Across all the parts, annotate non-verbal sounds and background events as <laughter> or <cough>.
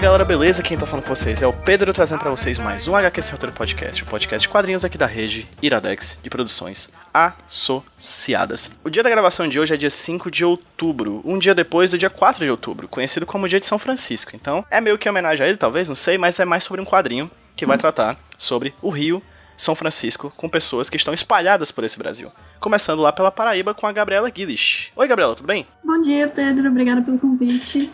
Fala galera, beleza? Quem tá falando com vocês é o Pedro trazendo para vocês mais um HQ Sem Roteiro Podcast, o podcast de quadrinhos aqui da rede Iradex de produções associadas. O dia da gravação de hoje é dia 5 de outubro, um dia depois do dia 4 de outubro, conhecido como dia de São Francisco. Então é meio que homenagem a ele, talvez, não sei, mas é mais sobre um quadrinho que vai tratar sobre o Rio São Francisco com pessoas que estão espalhadas por esse Brasil. Começando lá pela Paraíba com a Gabriela Guilish. Oi, Gabriela, tudo bem? Bom dia, Pedro. Obrigada pelo convite.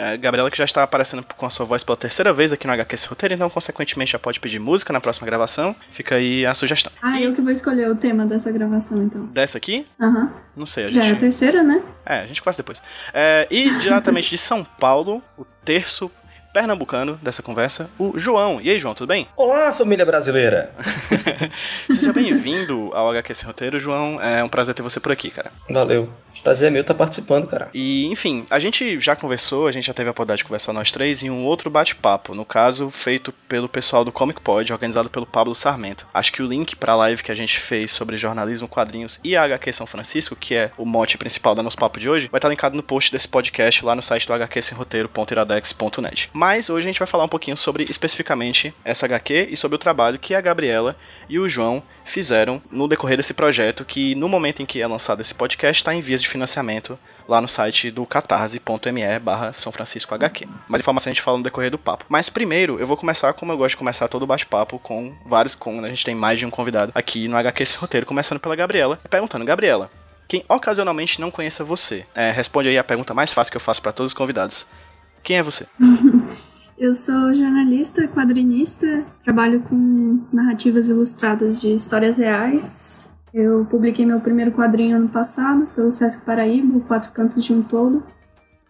É, Gabriela que já está aparecendo com a sua voz pela terceira vez aqui no HQ Esse Roteiro, então consequentemente já pode pedir música na próxima gravação. Fica aí a sugestão. Ah, eu que vou escolher o tema dessa gravação, então. Dessa aqui? Aham. Não sei, a Já gente... é a terceira, né? É, a gente faz depois. É, e diretamente de São Paulo, o terço pernambucano dessa conversa, o João. E aí, João, tudo bem? Olá, família brasileira! <laughs> Seja bem-vindo ao HQ Esse Roteiro, João. É um prazer ter você por aqui, cara. Valeu. Prazer é meu estar participando, cara. E, enfim, a gente já conversou, a gente já teve a oportunidade de conversar nós três em um outro bate-papo, no caso, feito pelo pessoal do Comic Pod, organizado pelo Pablo Sarmento. Acho que o link pra live que a gente fez sobre jornalismo, quadrinhos e a HQ São Francisco, que é o mote principal do nosso papo de hoje, vai estar linkado no post desse podcast lá no site do hqsemroteiro.iradex.net. Mas hoje a gente vai falar um pouquinho sobre especificamente essa HQ e sobre o trabalho que a Gabriela e o João fizeram no decorrer desse projeto, que no momento em que é lançado esse podcast está em vias de financiamento lá no site do catarse.me barra São Francisco HQ. Mais informação a gente fala no decorrer do papo. Mas primeiro, eu vou começar como eu gosto de começar todo o bate-papo com vários, com, a gente tem mais de um convidado aqui no HQ esse roteiro, começando pela Gabriela, perguntando, Gabriela, quem ocasionalmente não conheça você, é, responde aí a pergunta mais fácil que eu faço para todos os convidados. Quem é você? <laughs> Eu sou jornalista, quadrinista, trabalho com narrativas ilustradas de histórias reais. Eu publiquei meu primeiro quadrinho ano passado pelo Sesc Paraíba, Quatro Cantos de um Todo,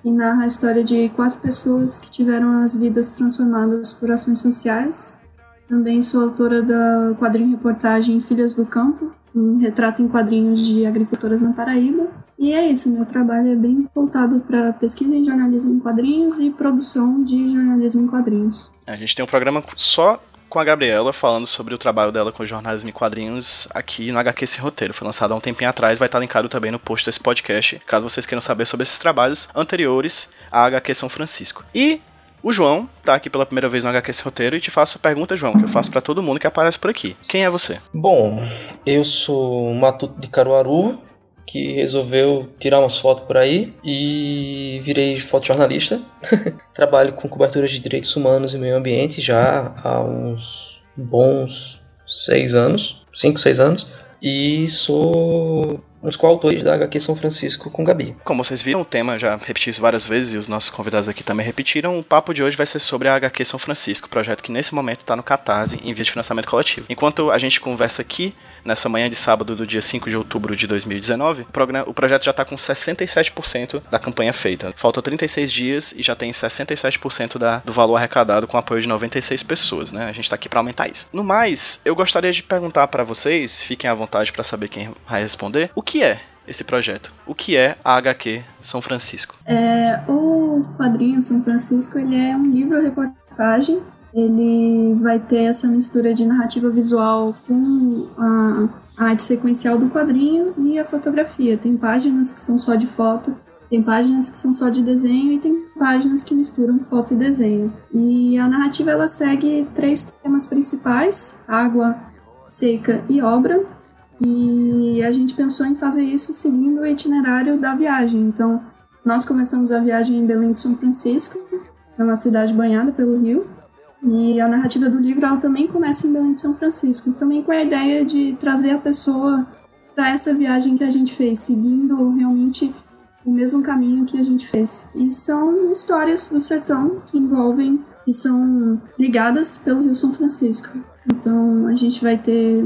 que narra a história de quatro pessoas que tiveram as vidas transformadas por ações sociais. Também sou autora da quadrinho reportagem Filhas do Campo, um retrato em quadrinhos de agricultoras na Paraíba. E é isso, meu trabalho é bem voltado para pesquisa em jornalismo em quadrinhos e produção de jornalismo em quadrinhos. A gente tem um programa só com a Gabriela falando sobre o trabalho dela com jornalismo em quadrinhos aqui no HQ Esse Roteiro. Foi lançado há um tempinho atrás, vai estar linkado também no post desse podcast, caso vocês queiram saber sobre esses trabalhos anteriores à HQ São Francisco. E o João tá aqui pela primeira vez no HQ Esse Roteiro e te faço a pergunta, João, que eu faço para todo mundo que aparece por aqui. Quem é você? Bom, eu sou um matuto de Caruaru que resolveu tirar umas fotos por aí e virei fotojornalista. <laughs> Trabalho com coberturas de direitos humanos e meio ambiente já há uns bons seis anos, cinco, seis anos. E sou dos coautores da HQ São Francisco com Gabi. Como vocês viram, o tema já repeti várias vezes e os nossos convidados aqui também repetiram. O papo de hoje vai ser sobre a HQ São Francisco, projeto que nesse momento está no Catarse em via de financiamento coletivo. Enquanto a gente conversa aqui, nessa manhã de sábado do dia 5 de outubro de 2019, o, o projeto já está com 67% da campanha feita. Faltam 36 dias e já tem 67% da, do valor arrecadado com apoio de 96 pessoas, né? A gente está aqui para aumentar isso. No mais, eu gostaria de perguntar para vocês, fiquem à vontade para saber quem vai responder, o que é esse projeto? O que é a HQ São Francisco? É, o quadrinho São Francisco ele é um livro-reportagem. Ele vai ter essa mistura de narrativa visual com a, arte sequencial do quadrinho e a fotografia. Tem páginas que são só de foto, tem páginas que são só de desenho e tem páginas que misturam foto e desenho. E a narrativa ela segue três temas principais: água, seca e obra. E a gente pensou em fazer isso seguindo o itinerário da viagem. Então, nós começamos a viagem em Belém de São Francisco, é uma cidade banhada pelo rio. E a narrativa do livro ela também começa em Belém de São Francisco, também com a ideia de trazer a pessoa para essa viagem que a gente fez, seguindo realmente o mesmo caminho que a gente fez. E são histórias do sertão que envolvem e são ligadas pelo Rio São Francisco. Então a gente vai ter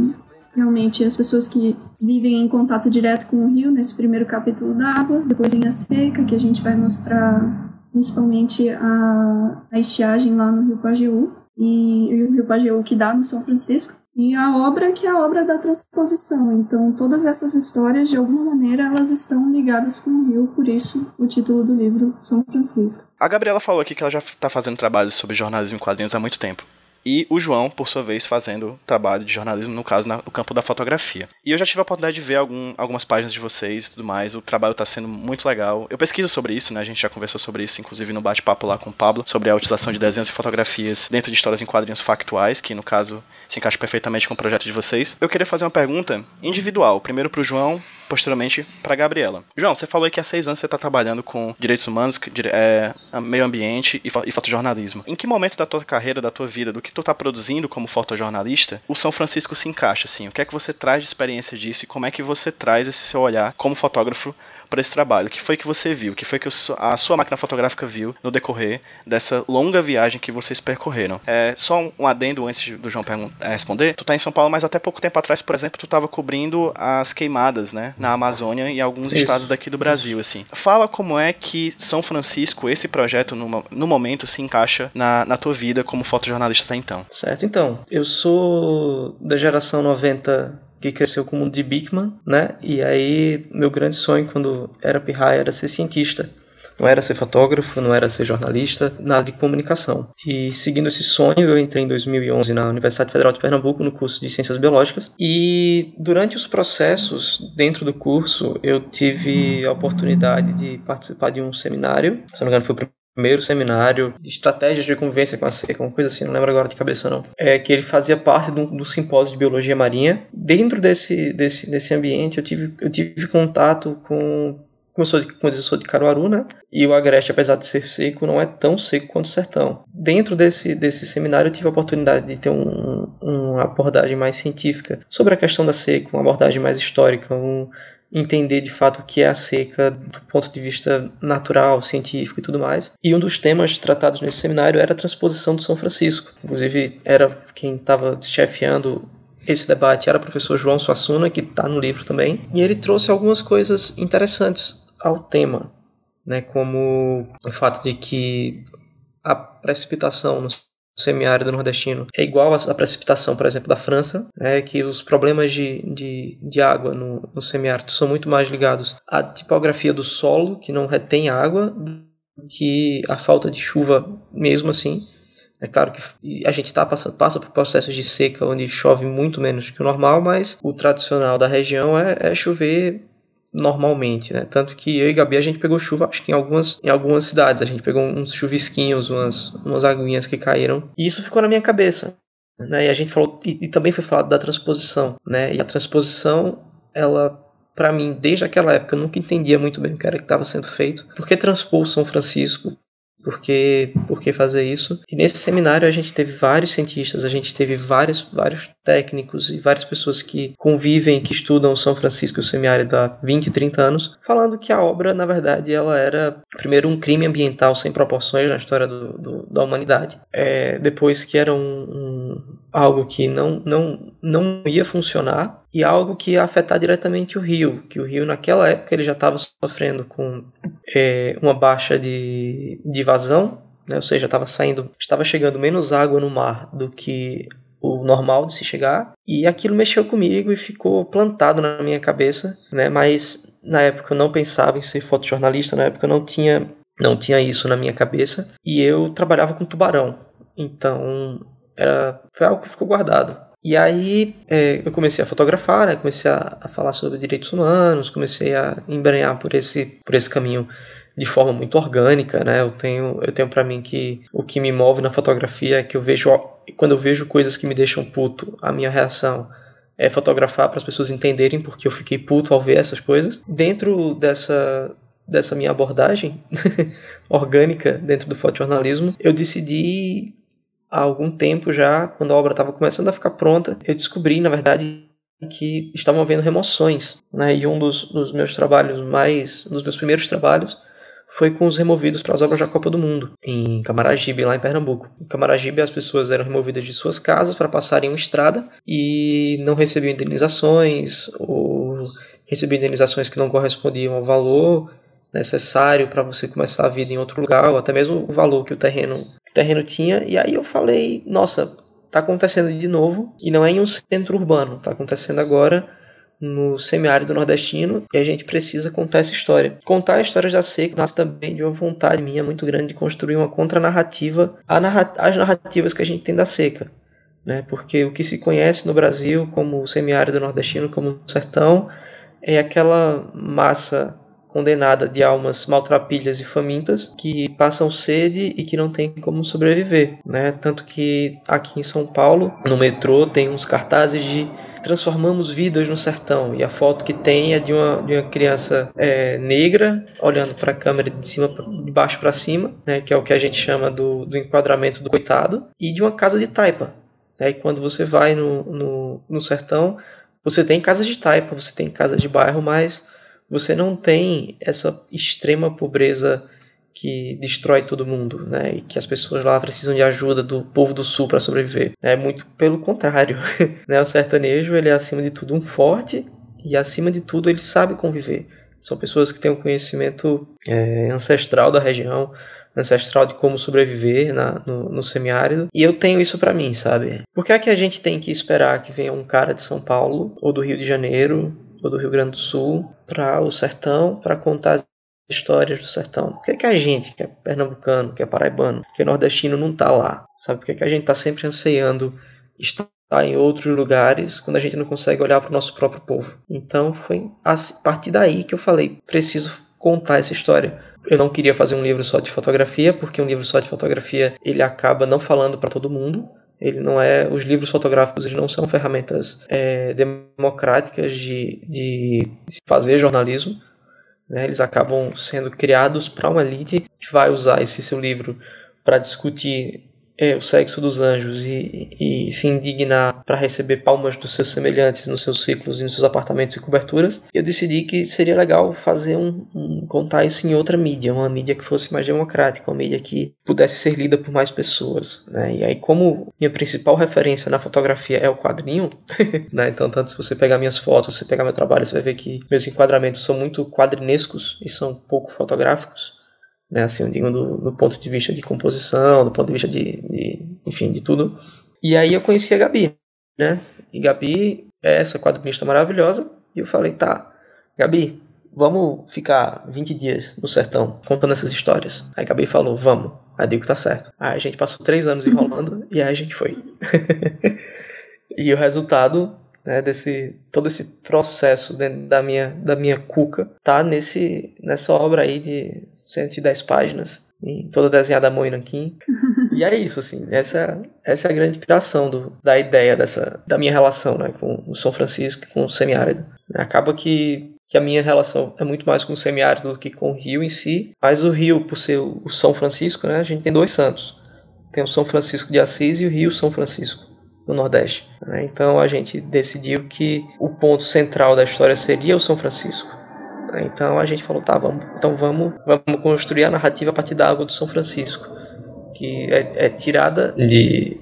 realmente as pessoas que vivem em contato direto com o rio nesse primeiro capítulo da água, depois vem a seca, que a gente vai mostrar principalmente a, a estiagem lá no Rio Pajeú, e o Rio Pajeú que dá no São Francisco, e a obra que é a obra da transposição. Então, todas essas histórias, de alguma maneira, elas estão ligadas com o rio, por isso o título do livro São Francisco. A Gabriela falou aqui que ela já está fazendo trabalhos sobre jornalismo em quadrinhos há muito tempo. E o João, por sua vez, fazendo trabalho de jornalismo, no caso, no campo da fotografia. E eu já tive a oportunidade de ver algum, algumas páginas de vocês e tudo mais, o trabalho está sendo muito legal. Eu pesquiso sobre isso, né, a gente já conversou sobre isso, inclusive no bate-papo lá com o Pablo, sobre a utilização de desenhos e fotografias dentro de histórias em quadrinhos factuais, que no caso se encaixa perfeitamente com o projeto de vocês. Eu queria fazer uma pergunta individual, primeiro para o João, posteriormente para Gabriela. João, você falou que há seis anos você está trabalhando com direitos humanos, é, meio ambiente e, e fotojornalismo. Em que momento da tua carreira, da tua vida, do que tu está produzindo como fotojornalista, o São Francisco se encaixa assim? O que é que você traz de experiência disso e como é que você traz esse seu olhar como fotógrafo para esse trabalho? O que foi que você viu? O que foi que a sua máquina fotográfica viu no decorrer dessa longa viagem que vocês percorreram? É, só um adendo antes do João é, responder. Tu tá em São Paulo, mas até pouco tempo atrás, por exemplo, tu estava cobrindo as queimadas, né, na Amazônia e alguns Isso. estados daqui do Brasil, assim. Fala como é que São Francisco, esse projeto no, no momento se encaixa na, na tua vida como fotojornalista até então. Certo, então. Eu sou da geração 90 que cresceu com o mundo de Bigman, né? E aí meu grande sonho quando era pirraia era ser cientista. Não era ser fotógrafo, não era ser jornalista, nada de comunicação. E seguindo esse sonho, eu entrei em 2011 na Universidade Federal de Pernambuco no curso de Ciências Biológicas. E durante os processos dentro do curso, eu tive a oportunidade de participar de um seminário. Se não me engano, foi o primeiro seminário de estratégias de convivência com a seca, uma coisa assim, não lembro agora de cabeça não. É que ele fazia parte do, do simpósio de biologia marinha. Dentro desse, desse, desse ambiente, eu tive, eu tive contato com como eu, sou de, como eu sou de Caruaru, né? E o Agreste, apesar de ser seco, não é tão seco quanto o sertão. Dentro desse, desse seminário, eu tive a oportunidade de ter um, uma abordagem mais científica sobre a questão da seca, uma abordagem mais histórica, um, entender de fato o que é a seca do ponto de vista natural, científico e tudo mais. E um dos temas tratados nesse seminário era a transposição do São Francisco. Inclusive, era quem estava chefiando esse debate era o professor João Suassuna, que está no livro também, e ele trouxe algumas coisas interessantes ao tema, né, como o fato de que a precipitação no semiárido nordestino é igual à precipitação, por exemplo, da França, é que os problemas de, de, de água no, no semiárido são muito mais ligados à tipografia do solo, que não retém água, que a falta de chuva mesmo assim. É claro que a gente tá passando, passa por processos de seca onde chove muito menos que o normal, mas o tradicional da região é, é chover normalmente, né? Tanto que eu e Gabi a gente pegou chuva, acho que em algumas, em algumas cidades. A gente pegou uns chuvisquinhos, umas, umas aguinhas que caíram. E isso ficou na minha cabeça. Né? E a gente falou, e, e também foi falado da transposição, né? E a transposição, ela para mim, desde aquela época, eu nunca entendia muito bem o que era que estava sendo feito. Por que transpor São Francisco? Por que, por que fazer isso? E nesse seminário a gente teve vários cientistas, a gente teve vários, vários técnicos e várias pessoas que convivem, que estudam São Francisco e o semiárido há 20, 30 anos, falando que a obra, na verdade, ela era primeiro um crime ambiental sem proporções na história do, do, da humanidade, é, depois que era um, um, algo que não, não, não ia funcionar e algo que ia afetar diretamente o rio, que o rio naquela época ele já estava sofrendo com é, uma baixa de, de vazão, né? ou seja, estava saindo, estava chegando menos água no mar do que o normal de se chegar, e aquilo mexeu comigo e ficou plantado na minha cabeça, né? Mas na época eu não pensava em ser fotojornalista, na época eu não tinha não tinha isso na minha cabeça, e eu trabalhava com tubarão. Então, era foi algo que ficou guardado. E aí é, eu comecei a fotografar, né? comecei a, a, falar sobre direitos humanos, comecei a embrenhar por esse, por esse caminho de forma muito orgânica, né? Eu tenho, eu tenho para mim que o que me move na fotografia é que eu vejo quando eu vejo coisas que me deixam puto, a minha reação é fotografar para as pessoas entenderem porque eu fiquei puto ao ver essas coisas. Dentro dessa dessa minha abordagem <laughs> orgânica dentro do fotojornalismo, eu decidi há algum tempo já, quando a obra estava começando a ficar pronta, eu descobri, na verdade, que estavam havendo remoções. Né? E um dos, dos meus trabalhos mais. um dos meus primeiros trabalhos foi com os removidos para as obras da Copa do Mundo, em Camaragibe, lá em Pernambuco. Em Camaragibe, as pessoas eram removidas de suas casas para passarem uma estrada e não recebiam indenizações, ou recebiam indenizações que não correspondiam ao valor necessário para você começar a vida em outro lugar, ou até mesmo o valor que o terreno, que o terreno tinha. E aí eu falei, nossa, está acontecendo de novo e não é em um centro urbano, está acontecendo agora no semiárido nordestino e a gente precisa contar essa história. Contar histórias da seca nasce também de uma vontade minha muito grande de construir uma contranarrativa às narrativas que a gente tem da seca. Né? Porque o que se conhece no Brasil como semiárido nordestino, como sertão, é aquela massa condenada de almas maltrapilhas e famintas que passam sede e que não têm como sobreviver, né? Tanto que aqui em São Paulo, no metrô, tem uns cartazes de transformamos vidas no sertão e a foto que tem é de uma, de uma criança é, negra olhando para a câmera de cima de baixo para cima, né? Que é o que a gente chama do, do enquadramento do coitado e de uma casa de taipa. Né? E quando você vai no, no, no sertão, você tem casas de taipa, você tem casas de bairro, mas você não tem essa extrema pobreza que destrói todo mundo, né? E que as pessoas lá precisam de ajuda do povo do sul para sobreviver. É muito pelo contrário, <laughs> né? O sertanejo ele é acima de tudo um forte e acima de tudo ele sabe conviver. São pessoas que têm um conhecimento é, ancestral da região, ancestral de como sobreviver na, no, no semiárido. E eu tenho isso para mim, sabe? Por que é que a gente tem que esperar que venha um cara de São Paulo ou do Rio de Janeiro ou do Rio Grande do Sul para o sertão para contar as histórias do sertão. Por que, que a gente, que é pernambucano, que é paraibano, que é nordestino, não está lá? Sabe por que, que a gente está sempre anseando estar em outros lugares quando a gente não consegue olhar para o nosso próprio povo? Então foi a partir daí que eu falei: preciso contar essa história. Eu não queria fazer um livro só de fotografia, porque um livro só de fotografia ele acaba não falando para todo mundo. Ele não é. Os livros fotográficos eles não são ferramentas é, democráticas de, de fazer jornalismo. Né? Eles acabam sendo criados para uma elite que vai usar esse seu livro para discutir é, o sexo dos anjos e, e se indignar para receber palmas dos seus semelhantes nos seus ciclos e nos seus apartamentos e coberturas, eu decidi que seria legal fazer um, um, contar isso em outra mídia, uma mídia que fosse mais democrática, uma mídia que pudesse ser lida por mais pessoas, né? E aí como minha principal referência na fotografia é o quadrinho, <laughs> né? Então tanto se você pegar minhas fotos, se pegar meu trabalho, você vai ver que meus enquadramentos são muito quadrinescos e são pouco fotográficos né? Assim, eu digo do, do, ponto de vista de composição, do ponto de vista de, de, enfim, de tudo. E aí eu conheci a Gabi, né? E Gabi é essa quadrinista maravilhosa. E eu falei, tá, Gabi, vamos ficar 20 dias no sertão contando essas histórias. Aí Gabi falou, vamos. Aí digo, tá certo. Aí a gente passou três anos enrolando <laughs> e aí a gente foi. <laughs> e o resultado né, desse todo esse processo dentro da minha da minha cuca tá nesse nessa obra aí de 110 páginas toda desenhada a mão e nanquim. e é isso assim essa essa é a grande inspiração do, da ideia dessa da minha relação né, com o São Francisco com o semiárido acaba que que a minha relação é muito mais com o semiárido do que com o Rio em si, mas o Rio, por ser o São Francisco, né, a gente tem dois santos. Tem o São Francisco de Assis e o Rio São Francisco no Nordeste. Né? Então a gente decidiu que o ponto central da história seria o São Francisco. Né? Então a gente falou, tá, vamos, então vamos, vamos construir a narrativa a partir da água do São Francisco, que é, é tirada de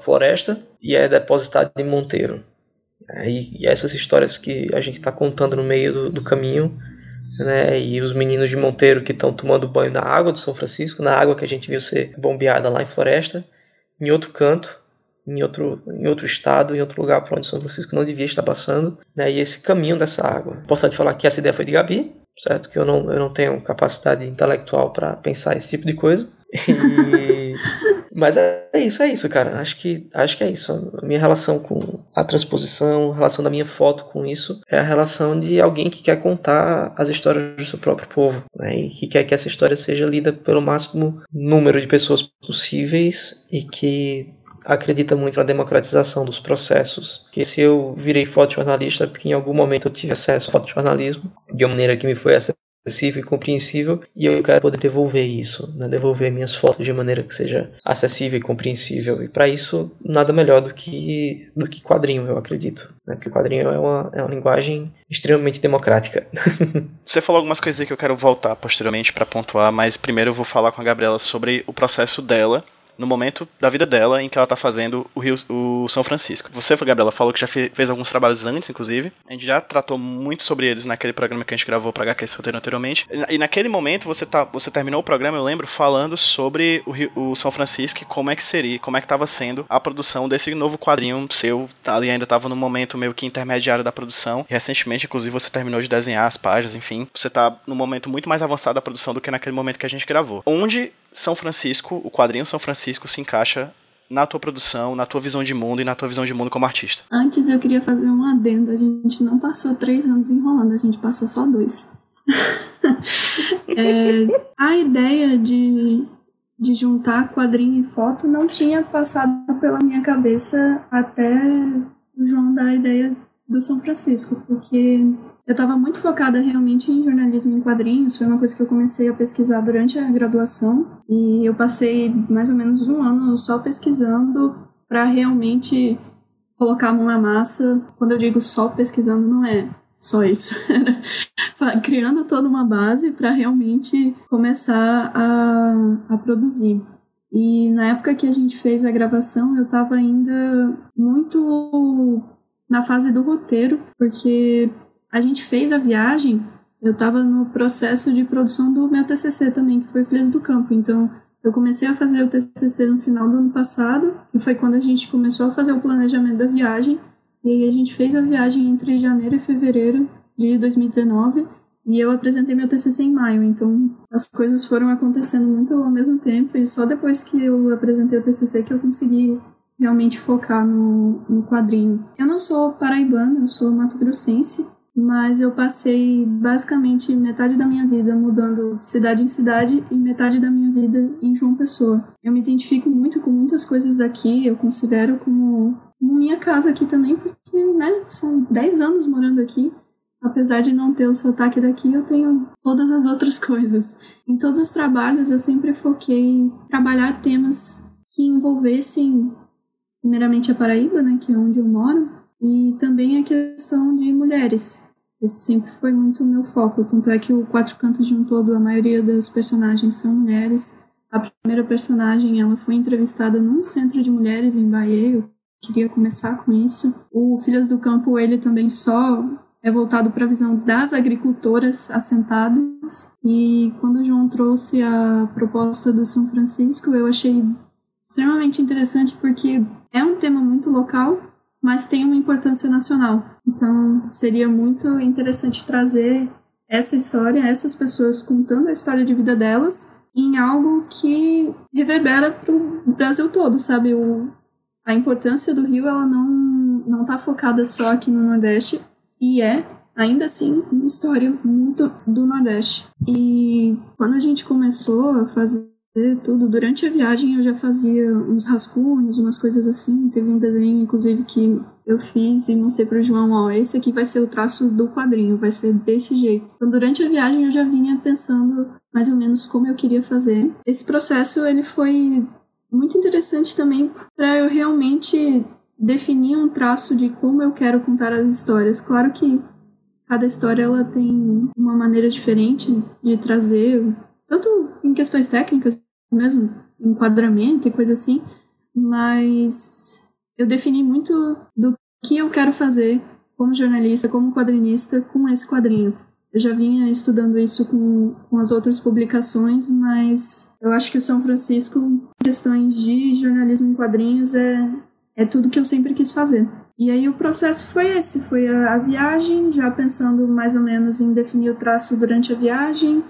floresta e é depositada em Monteiro. E, e essas histórias que a gente está contando no meio do, do caminho né, e os meninos de Monteiro que estão tomando banho na água do São Francisco, na água que a gente viu ser bombeada lá em Floresta. Em outro canto, em outro, em outro estado, em outro lugar para onde São Francisco não devia estar passando, né? E esse caminho dessa água. Importante falar que essa ideia foi de Gabi, certo? Que eu não, eu não tenho capacidade intelectual para pensar esse tipo de coisa. E... <laughs> Mas é isso, é isso, cara. Acho que, acho que é isso. A minha relação com a transposição, a relação da minha foto com isso, é a relação de alguém que quer contar as histórias do seu próprio povo, né? E que quer que essa história seja lida pelo máximo número de pessoas possíveis e que acredita muito na democratização dos processos. Que se eu virei fotojornalista, é porque em algum momento eu tive acesso ao fotojornalismo de uma maneira que me foi acessível e compreensível, e eu quero poder devolver isso, né? devolver minhas fotos de maneira que seja acessível e compreensível. E para isso, nada melhor do que do que quadrinho, eu acredito. Né? Porque quadrinho é uma, é uma linguagem extremamente democrática. <laughs> Você falou algumas coisas aí que eu quero voltar posteriormente para pontuar, mas primeiro eu vou falar com a Gabriela sobre o processo dela no momento da vida dela em que ela tá fazendo o, Rio, o São Francisco. Você, Gabriela, falou que já fez alguns trabalhos antes, inclusive. A gente já tratou muito sobre eles naquele programa que a gente gravou pra HQ Roteiro anteriormente. E naquele momento você, tá, você terminou o programa, eu lembro, falando sobre o, Rio, o São Francisco e como é que seria, como é que tava sendo a produção desse novo quadrinho seu. Ali ainda tava no momento meio que intermediário da produção. Recentemente, inclusive, você terminou de desenhar as páginas, enfim. Você tá no momento muito mais avançado da produção do que naquele momento que a gente gravou. Onde São Francisco, o quadrinho São Francisco se encaixa na tua produção, na tua visão de mundo e na tua visão de mundo como artista. Antes eu queria fazer um adendo. A gente não passou três anos enrolando, a gente passou só dois. <laughs> é, a ideia de, de juntar quadrinho e foto não tinha passado pela minha cabeça até o João dar a ideia do São Francisco, porque eu estava muito focada realmente em jornalismo em quadrinhos, foi uma coisa que eu comecei a pesquisar durante a graduação e eu passei mais ou menos um ano só pesquisando para realmente colocar a mão na massa. Quando eu digo só pesquisando, não é só isso. <laughs> Criando toda uma base para realmente começar a, a produzir. E na época que a gente fez a gravação, eu estava ainda muito na fase do roteiro, porque a gente fez a viagem, eu estava no processo de produção do meu TCC também, que foi Filhas do Campo. Então, eu comecei a fazer o TCC no final do ano passado, que foi quando a gente começou a fazer o planejamento da viagem. E aí a gente fez a viagem entre janeiro e fevereiro de 2019 e eu apresentei meu TCC em maio. Então, as coisas foram acontecendo muito ao mesmo tempo e só depois que eu apresentei o TCC que eu consegui realmente focar no, no quadrinho. Eu não sou paraibana, eu sou mato-grossense, mas eu passei basicamente metade da minha vida mudando de cidade em cidade e metade da minha vida em João Pessoa. Eu me identifico muito com muitas coisas daqui, eu considero como, como minha casa aqui também, porque né, são 10 anos morando aqui. Apesar de não ter o sotaque daqui, eu tenho todas as outras <laughs> coisas. Em todos os trabalhos, eu sempre foquei trabalhar temas que envolvessem primeiramente a Paraíba, né, que é onde eu moro, e também a questão de mulheres. Esse sempre foi muito o meu foco, tanto é que o Quatro Cantos de um Todo, a maioria das personagens são mulheres. A primeira personagem, ela foi entrevistada num centro de mulheres em Bahia, eu queria começar com isso. O Filhas do Campo, ele também só é voltado para a visão das agricultoras assentadas. E quando o João trouxe a proposta do São Francisco, eu achei extremamente interessante porque é um tema muito local, mas tem uma importância nacional. Então, seria muito interessante trazer essa história, essas pessoas contando a história de vida delas em algo que reverbera para o Brasil todo, sabe? O, a importância do Rio, ela não não está focada só aqui no Nordeste e é ainda assim uma história muito do Nordeste. E quando a gente começou a fazer tudo. Durante a viagem eu já fazia uns rascunhos, umas coisas assim. Teve um desenho, inclusive, que eu fiz e mostrei para o João, ó, esse aqui vai ser o traço do quadrinho, vai ser desse jeito. Então, durante a viagem eu já vinha pensando mais ou menos como eu queria fazer. Esse processo, ele foi muito interessante também para eu realmente definir um traço de como eu quero contar as histórias. Claro que cada história ela tem uma maneira diferente de trazer, tanto em questões técnicas mesmo enquadramento e coisa assim, mas eu defini muito do que eu quero fazer como jornalista, como quadrinista com esse quadrinho. Eu já vinha estudando isso com, com as outras publicações, mas eu acho que o São Francisco, questões de jornalismo em quadrinhos, é, é tudo que eu sempre quis fazer. E aí o processo foi esse, foi a, a viagem, já pensando mais ou menos em definir o traço durante a viagem,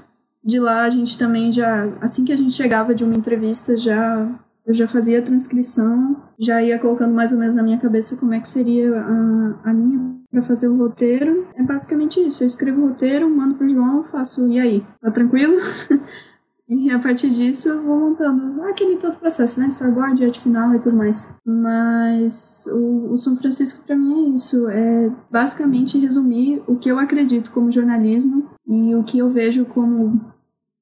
de lá a gente também já, assim que a gente chegava de uma entrevista, já eu já fazia a transcrição, já ia colocando mais ou menos na minha cabeça como é que seria a, a minha para fazer o roteiro. É basicamente isso. Eu escrevo o roteiro, mando pro João, faço e aí, tá tranquilo? <laughs> e a partir disso eu vou montando aquele todo processo, né? Storyboard, arte final e tudo mais. Mas o, o São Francisco para mim é isso. É basicamente resumir o que eu acredito como jornalismo e o que eu vejo como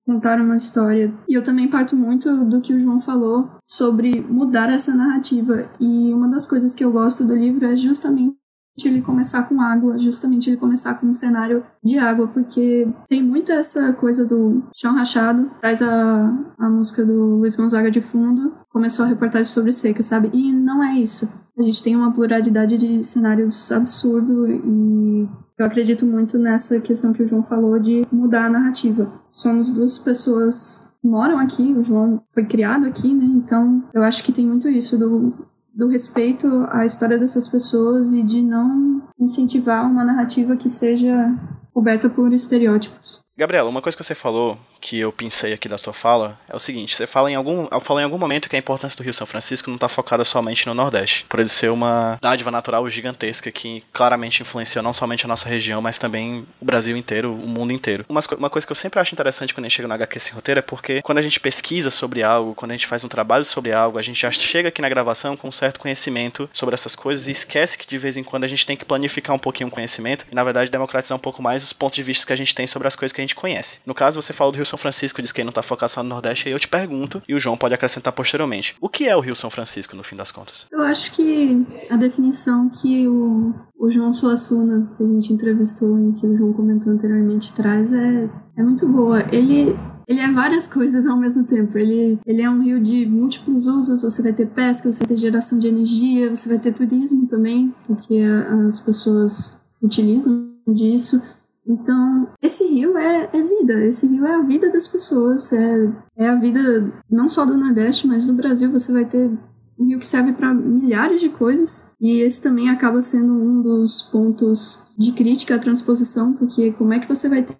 contar uma história. E eu também parto muito do que o João falou sobre mudar essa narrativa. E uma das coisas que eu gosto do livro é justamente ele começar com água, justamente ele começar com um cenário de água, porque tem muita essa coisa do chão rachado, traz a, a música do Luiz Gonzaga de fundo, começou a reportagem sobre seca, sabe? E não é isso. A gente tem uma pluralidade de cenários absurdo e eu acredito muito nessa questão que o João falou de mudar a narrativa. Somos duas pessoas moram aqui, o João foi criado aqui, né? Então eu acho que tem muito isso do do respeito à história dessas pessoas e de não incentivar uma narrativa que seja coberta por estereótipos. Gabriela, uma coisa que você falou que eu pensei aqui da tua fala é o seguinte: você fala em algum, fala em algum momento que a importância do Rio São Francisco não está focada somente no Nordeste, por ele ser uma dádiva natural gigantesca que claramente influencia não somente a nossa região, mas também o Brasil inteiro, o mundo inteiro. Uma, uma coisa que eu sempre acho interessante quando a gente chega no HQ Sem Roteiro é porque quando a gente pesquisa sobre algo, quando a gente faz um trabalho sobre algo, a gente já chega aqui na gravação com um certo conhecimento sobre essas coisas e esquece que de vez em quando a gente tem que planificar um pouquinho o conhecimento e, na verdade, democratizar um pouco mais os pontos de vista que a gente tem sobre as coisas que a gente conhece. No caso, você falou do Rio São Francisco, diz que ele não está focado só no Nordeste, aí eu te pergunto, e o João pode acrescentar posteriormente. O que é o Rio São Francisco, no fim das contas? Eu acho que a definição que o, o João Suassuna, que a gente entrevistou e que o João comentou anteriormente, traz é, é muito boa. Ele ele é várias coisas ao mesmo tempo. Ele, ele é um rio de múltiplos usos. Você vai ter pesca, você vai ter geração de energia, você vai ter turismo também, porque as pessoas utilizam disso. Então, esse rio é, é vida, esse rio é a vida das pessoas, é, é a vida não só do Nordeste, mas do Brasil. Você vai ter um rio que serve para milhares de coisas, e esse também acaba sendo um dos pontos de crítica à transposição, porque como é que você vai ter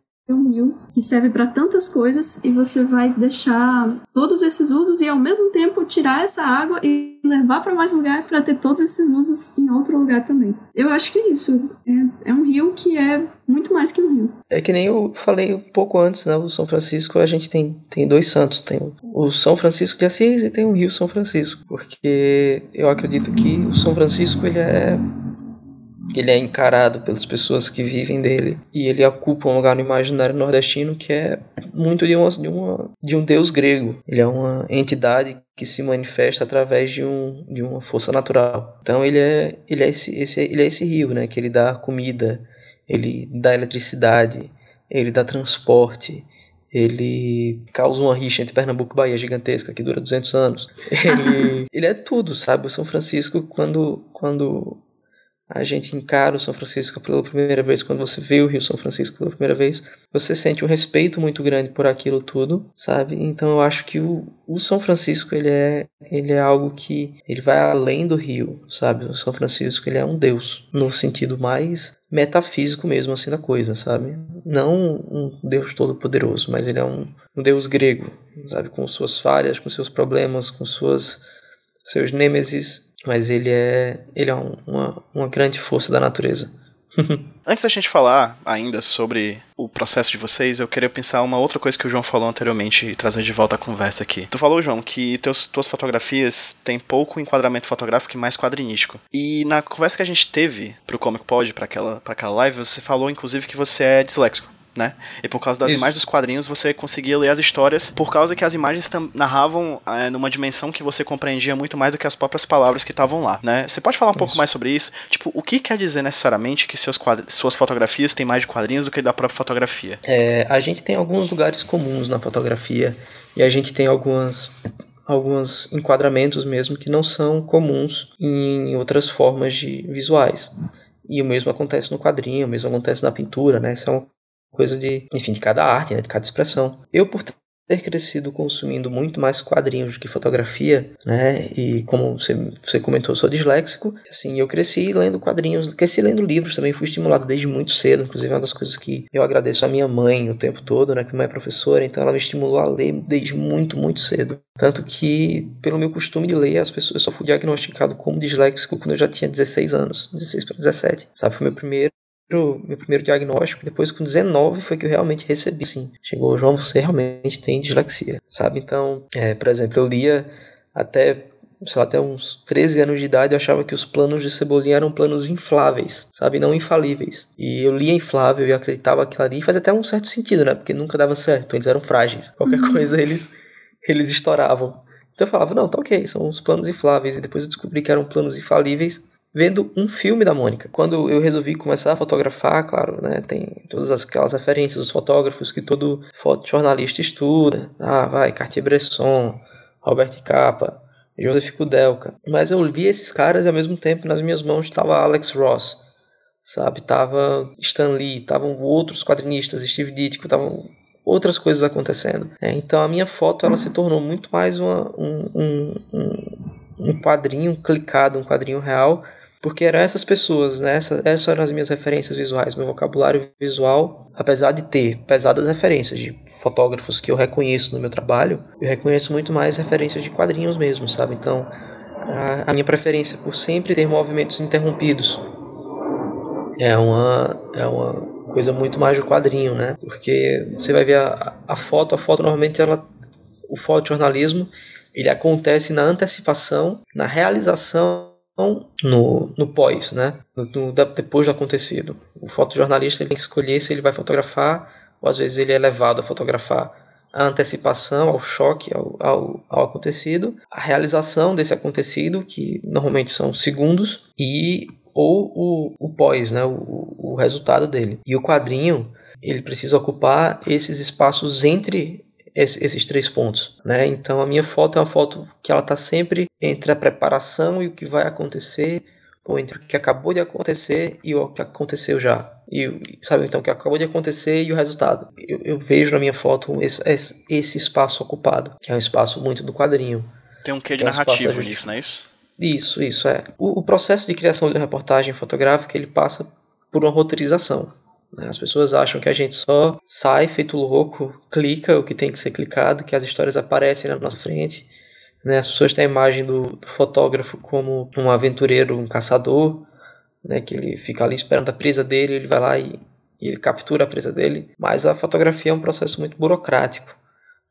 rio que serve para tantas coisas e você vai deixar todos esses usos e ao mesmo tempo tirar essa água e levar para mais lugar para ter todos esses usos em outro lugar também. Eu acho que é isso. É, é um rio que é muito mais que um rio. É que nem eu falei um pouco antes, né? O São Francisco, a gente tem, tem dois santos. Tem o São Francisco de Assis e tem o Rio São Francisco. Porque eu acredito que o São Francisco, ele é ele é encarado pelas pessoas que vivem dele e ele ocupa um lugar no imaginário nordestino que é muito de, uma, de, uma, de um deus grego. Ele é uma entidade que se manifesta através de, um, de uma força natural. Então ele é, ele é, esse, esse, ele é esse rio, né? Que ele dá comida, ele dá eletricidade, ele dá transporte, ele causa uma rixa entre Pernambuco e Bahia gigantesca que dura 200 anos. <laughs> Ele, ele é tudo, sabe? O São Francisco, quando, quando a gente encara o São Francisco pela primeira vez, quando você vê o Rio São Francisco pela primeira vez, você sente um respeito muito grande por aquilo tudo, sabe? Então eu acho que o, o São Francisco ele é, ele é algo que ele vai além do Rio, sabe? O São Francisco ele é um deus no sentido mais metafísico mesmo assim da coisa, sabe? Não um deus todo poderoso, mas ele é um, um deus grego, sabe? Com suas falhas, com seus problemas, com suas seus nêmesis, mas ele é, ele é um, uma, uma grande força da natureza. <laughs> Antes da gente falar ainda sobre o processo de vocês, eu queria pensar uma outra coisa que o João falou anteriormente e trazer de volta a conversa aqui. Tu falou, João, que teus, tuas fotografias têm pouco enquadramento fotográfico e mais quadrinístico. E na conversa que a gente teve pro Comic Pod, para aquela, pra aquela live, você falou inclusive que você é disléxico né? E por causa das Isso. imagens dos quadrinhos você conseguia ler as histórias, por causa que as imagens narravam é, numa dimensão que você compreendia muito mais do que as próprias palavras que estavam lá, né? Você pode falar um isso. pouco mais sobre isso? Tipo, o que quer dizer necessariamente que seus suas fotografias têm mais de quadrinhos do que da própria fotografia? É, a gente tem alguns lugares comuns na fotografia e a gente tem algumas alguns enquadramentos mesmo que não são comuns em outras formas de visuais. E o mesmo acontece no quadrinho, o mesmo acontece na pintura, né? Isso é uma coisa de, enfim, de cada arte, né, de cada expressão. Eu, por ter crescido consumindo muito mais quadrinhos do que fotografia, né? E como você, você comentou, eu sou disléxico. Assim, eu cresci lendo quadrinhos, cresci lendo livros também, fui estimulado desde muito cedo. Inclusive, uma das coisas que eu agradeço à minha mãe o tempo todo, né? Que minha mãe é professora, então ela me estimulou a ler desde muito, muito cedo. Tanto que, pelo meu costume de ler, as pessoas, eu só fui diagnosticado como disléxico quando eu já tinha 16 anos, 16 para 17. Sabe, foi meu primeiro meu primeiro diagnóstico, depois com 19 foi que eu realmente recebi, sim. Chegou, João, você realmente tem dislexia, sabe? Então, é, por exemplo, eu lia até, sei lá, até uns 13 anos de idade, eu achava que os planos de Cebolinha eram planos infláveis, sabe? Não infalíveis. E eu lia inflável e acreditava que ali fazia até um certo sentido, né? Porque nunca dava certo, eles eram frágeis. Qualquer uhum. coisa eles, eles estouravam. Então eu falava, não, tá ok, são os planos infláveis. E depois eu descobri que eram planos infalíveis vendo um filme da Mônica. Quando eu resolvi começar a fotografar, claro, né, tem todas aquelas referências dos fotógrafos que todo fotojornalista estuda. Ah, vai, Cartier-Bresson, Robert Capa, Joseph Kudelka. Mas eu vi esses caras e ao mesmo tempo nas minhas mãos estava Alex Ross, sabe? Tava Stan Lee, estavam outros quadrinistas, Steve Ditko, estavam outras coisas acontecendo. É, então a minha foto ela se tornou muito mais uma, um, um, um, um quadrinho clicado, um quadrinho real, porque eram essas pessoas, né? Essas, essas eram as minhas referências visuais, meu vocabulário visual, apesar de ter pesadas referências de fotógrafos que eu reconheço no meu trabalho, eu reconheço muito mais referências de quadrinhos mesmo, sabe? Então, a, a minha preferência por sempre ter movimentos interrompidos é uma, é uma coisa muito mais do quadrinho, né? Porque você vai ver a, a foto, a foto normalmente ela, o fotojornalismo, ele acontece na antecipação, na realização no, no pós, né? No, no, depois do acontecido. O fotojornalista ele tem que escolher se ele vai fotografar ou às vezes ele é levado a fotografar a antecipação, ao choque, ao, ao, ao, acontecido, a realização desse acontecido, que normalmente são segundos, e ou o, o pós, né, o, o resultado dele. E o quadrinho ele precisa ocupar esses espaços entre esses três pontos, né? Então a minha foto é uma foto que ela está sempre entre a preparação e o que vai acontecer, ou entre o que acabou de acontecer e o que aconteceu já. E sabe então o que acabou de acontecer e o resultado. Eu, eu vejo na minha foto esse, esse, espaço ocupado, que é um espaço muito do quadrinho. Tem um quê de é um narrativo nisso, não é isso? Isso, isso é. O, o, processo de criação de reportagem fotográfica ele passa por uma roteirização. Né? As pessoas acham que a gente só sai feito louco, clica o que tem que ser clicado, que as histórias aparecem na nossa frente. Né? As pessoas têm a imagem do, do fotógrafo como um aventureiro, um caçador, né? que ele fica ali esperando a presa dele, ele vai lá e, e ele captura a presa dele. Mas a fotografia é um processo muito burocrático.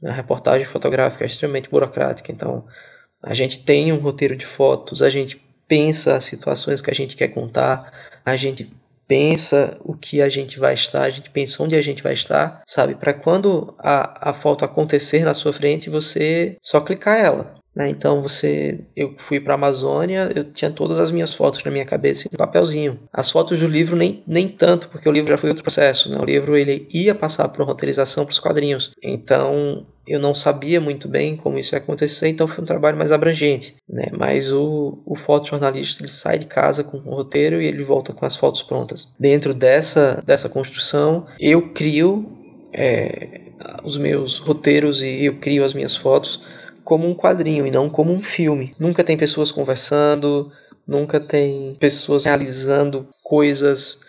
Né? A reportagem fotográfica é extremamente burocrática, então a gente tem um roteiro de fotos, a gente pensa as situações que a gente quer contar, a gente pensa o que a gente vai estar, a gente pensa onde a gente vai estar, sabe? Para quando a, a foto acontecer na sua frente, você só clicar ela. Né? Então você, eu fui para a Amazônia, eu tinha todas as minhas fotos na minha cabeça em papelzinho. As fotos do livro nem, nem tanto, porque o livro já foi outro processo. Né? O livro ele ia passar por roteirização para os quadrinhos. Então eu não sabia muito bem como isso ia acontecer, então foi um trabalho mais abrangente. Né? Mas o, o fotojornalista ele sai de casa com o roteiro e ele volta com as fotos prontas. Dentro dessa, dessa construção, eu crio é, os meus roteiros e eu crio as minhas fotos como um quadrinho e não como um filme. Nunca tem pessoas conversando, nunca tem pessoas realizando coisas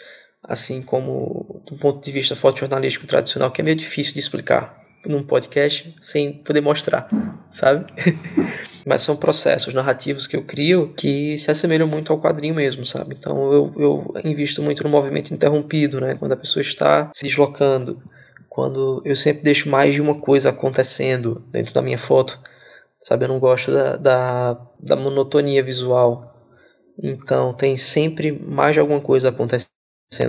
assim como do ponto de vista fotojornalístico tradicional, que é meio difícil de explicar num podcast sem poder mostrar, sabe? <laughs> Mas são processos narrativos que eu crio que se assemelham muito ao quadrinho mesmo, sabe? Então eu, eu invisto muito no movimento interrompido, né? Quando a pessoa está se deslocando, quando eu sempre deixo mais de uma coisa acontecendo dentro da minha foto sabe? Eu não gosto da, da, da monotonia visual. Então tem sempre mais de alguma coisa acontecendo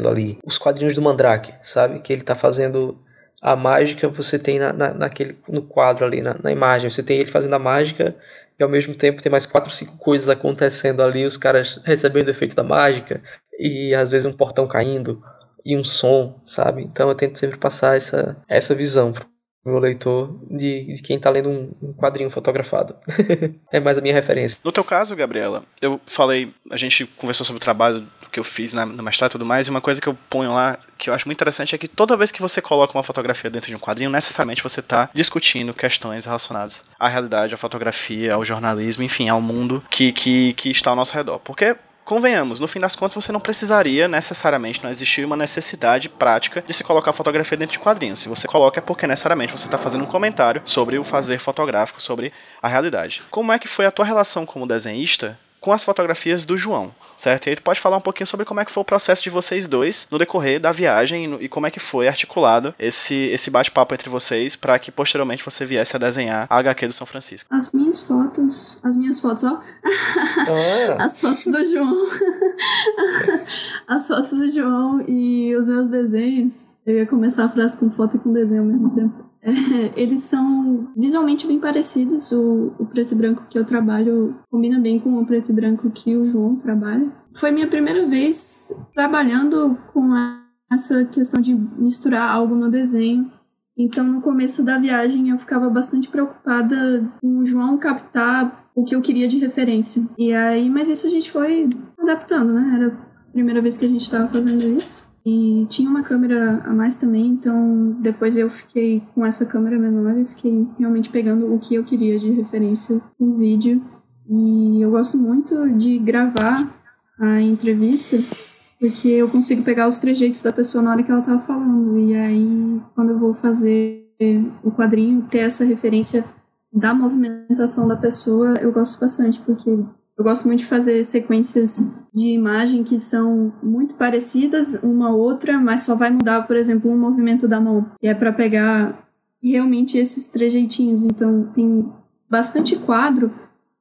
ali. Os quadrinhos do Mandrake, sabe? Que ele está fazendo a mágica, você tem na, na, naquele, no quadro ali, na, na, imagem. Você tem ele fazendo a mágica e ao mesmo tempo tem mais quatro, cinco coisas acontecendo ali, os caras recebendo o efeito da mágica e às vezes um portão caindo e um som, sabe? Então eu tento sempre passar essa, essa visão meu leitor de, de quem está lendo um, um, quadrinho fotografado. <laughs> é mais a minha referência. No teu caso, Gabriela, eu falei, a gente conversou sobre o trabalho que eu fiz na, no mestrado e tudo mais, e uma coisa que eu ponho lá, que eu acho muito interessante, é que toda vez que você coloca uma fotografia dentro de um quadrinho, necessariamente você está discutindo questões relacionadas à realidade, à fotografia, ao jornalismo, enfim, ao mundo que, que, que está ao nosso redor. Porque convenhamos, no fim das contas você não precisaria necessariamente, não existir uma necessidade prática de se colocar fotografia dentro de quadrinhos. Se você coloca é porque necessariamente você está fazendo um comentário sobre o fazer fotográfico, sobre a realidade. Como é que foi a tua relação como desenhista com as fotografias do João, certo? E aí tu pode falar um pouquinho sobre como é que foi o processo de vocês dois no decorrer da viagem e, como é que foi articulado esse, esse bate-papo entre vocês para que posteriormente você viesse a desenhar a HQ do São Francisco. As minhas fotos, as minhas fotos, ó. Ah. <laughs> as fotos do João. <laughs> as fotos do João e os meus desenhos. Eu ia começar a frase com foto e com desenho ao mesmo tempo. É, eles são visualmente bem parecidos. O, o preto e branco que eu trabalho combina bem com o preto e branco que o João trabalha. Foi minha primeira vez trabalhando com essa questão de misturar algo no desenho. Então, no começo da viagem, eu ficava bastante preocupada com o João captar o que eu queria de referência. E aí, mas isso a gente foi adaptando, né? Era a primeira vez que a gente estava fazendo isso. E tinha uma câmera a mais também, então depois eu fiquei com essa câmera menor e fiquei realmente pegando o que eu queria de referência no vídeo. E eu gosto muito de gravar a entrevista porque eu consigo pegar os trejeitos da pessoa na hora que ela tava falando. E aí, quando eu vou fazer o quadrinho, ter essa referência da movimentação da pessoa, eu gosto bastante, porque eu gosto muito de fazer sequências de imagem que são muito parecidas uma outra, mas só vai mudar, por exemplo, um movimento da mão, que é para pegar realmente esses trejeitinhos. Então, tem bastante quadro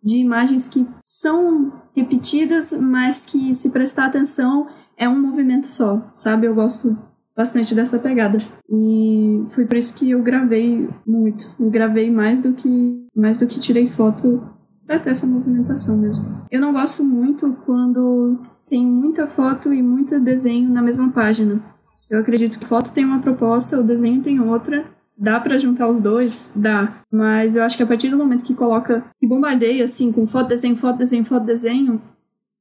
de imagens que são repetidas, mas que se prestar atenção é um movimento só, sabe? Eu gosto bastante dessa pegada. E foi por isso que eu gravei muito. Eu gravei mais do que mais do que tirei foto para ter essa movimentação mesmo. Eu não gosto muito quando tem muita foto e muito desenho na mesma página. Eu acredito que foto tem uma proposta, o desenho tem outra. Dá para juntar os dois? Dá. Mas eu acho que a partir do momento que coloca, que bombardeia assim, com foto, desenho, foto, desenho, foto, desenho,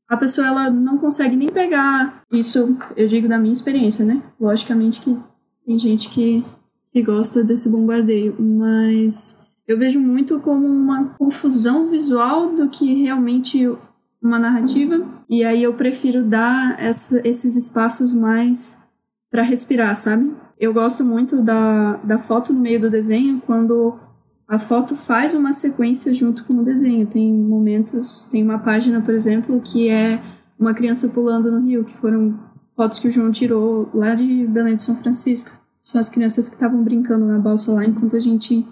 a pessoa ela não consegue nem pegar isso, eu digo da minha experiência, né? Logicamente que tem gente que, que gosta desse bombardeio, mas eu vejo muito como uma confusão visual do que realmente uma narrativa, e aí eu prefiro dar essa, esses espaços mais para respirar, sabe? Eu gosto muito da, da foto no meio do desenho quando a foto faz uma sequência junto com o desenho. Tem momentos, tem uma página, por exemplo, que é uma criança pulando no rio, que foram fotos que o João tirou lá de Belém de São Francisco. São as crianças que estavam brincando na balsa lá enquanto a gente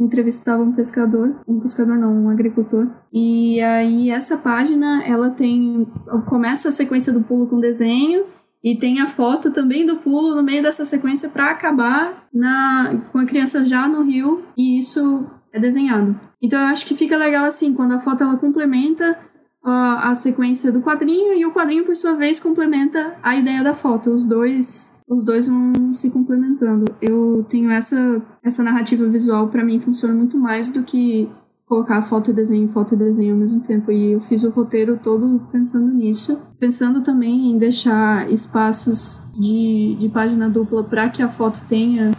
entrevistava um pescador, um pescador não, um agricultor. E aí essa página, ela tem começa a sequência do pulo com desenho e tem a foto também do pulo no meio dessa sequência para acabar na, com a criança já no rio e isso é desenhado. Então eu acho que fica legal assim, quando a foto ela complementa a, a sequência do quadrinho e o quadrinho por sua vez complementa a ideia da foto. Os dois os dois vão se complementando. Eu tenho essa essa narrativa visual para mim funciona muito mais do que colocar foto e desenho, foto e desenho ao mesmo tempo. E eu fiz o roteiro todo pensando nisso. Pensando também em deixar espaços de, de página dupla para que a foto tenha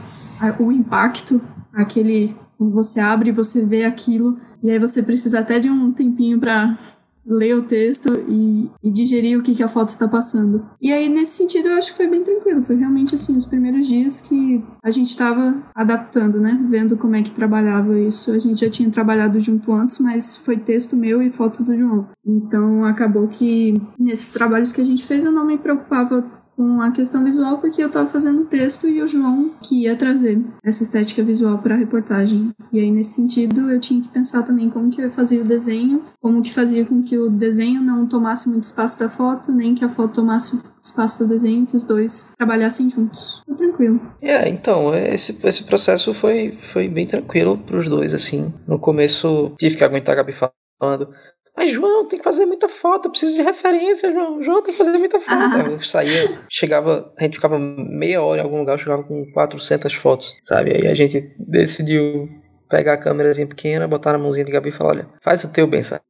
o impacto, aquele. Quando você abre você vê aquilo, e aí você precisa até de um tempinho para ler o texto e, e digerir o que, que a foto está passando. E aí, nesse sentido, eu acho que foi bem tranquilo. Foi realmente, assim, os primeiros dias que a gente estava adaptando, né? Vendo como é que trabalhava isso. A gente já tinha trabalhado junto antes, mas foi texto meu e foto do João. Então, acabou que nesses trabalhos que a gente fez, eu não me preocupava com a questão visual porque eu estava fazendo texto e o João que ia trazer essa estética visual para a reportagem. E aí nesse sentido eu tinha que pensar também como que eu fazia o desenho, como que fazia com que o desenho não tomasse muito espaço da foto, nem que a foto tomasse espaço do desenho, que os dois trabalhassem juntos. Foi tranquilo. É, então, esse, esse processo foi, foi bem tranquilo para os dois, assim. No começo tive que aguentar a Gabi falando, mas, João, tem que fazer muita foto, eu preciso de referência, João. João, tem que fazer muita foto. Ah. Eu saía, chegava, a gente ficava meia hora em algum lugar, eu chegava com 400 fotos, sabe? Aí a gente decidiu pegar a câmerazinha pequena, botar na mãozinha de Gabi e falar, olha, faz o teu bem, sabe?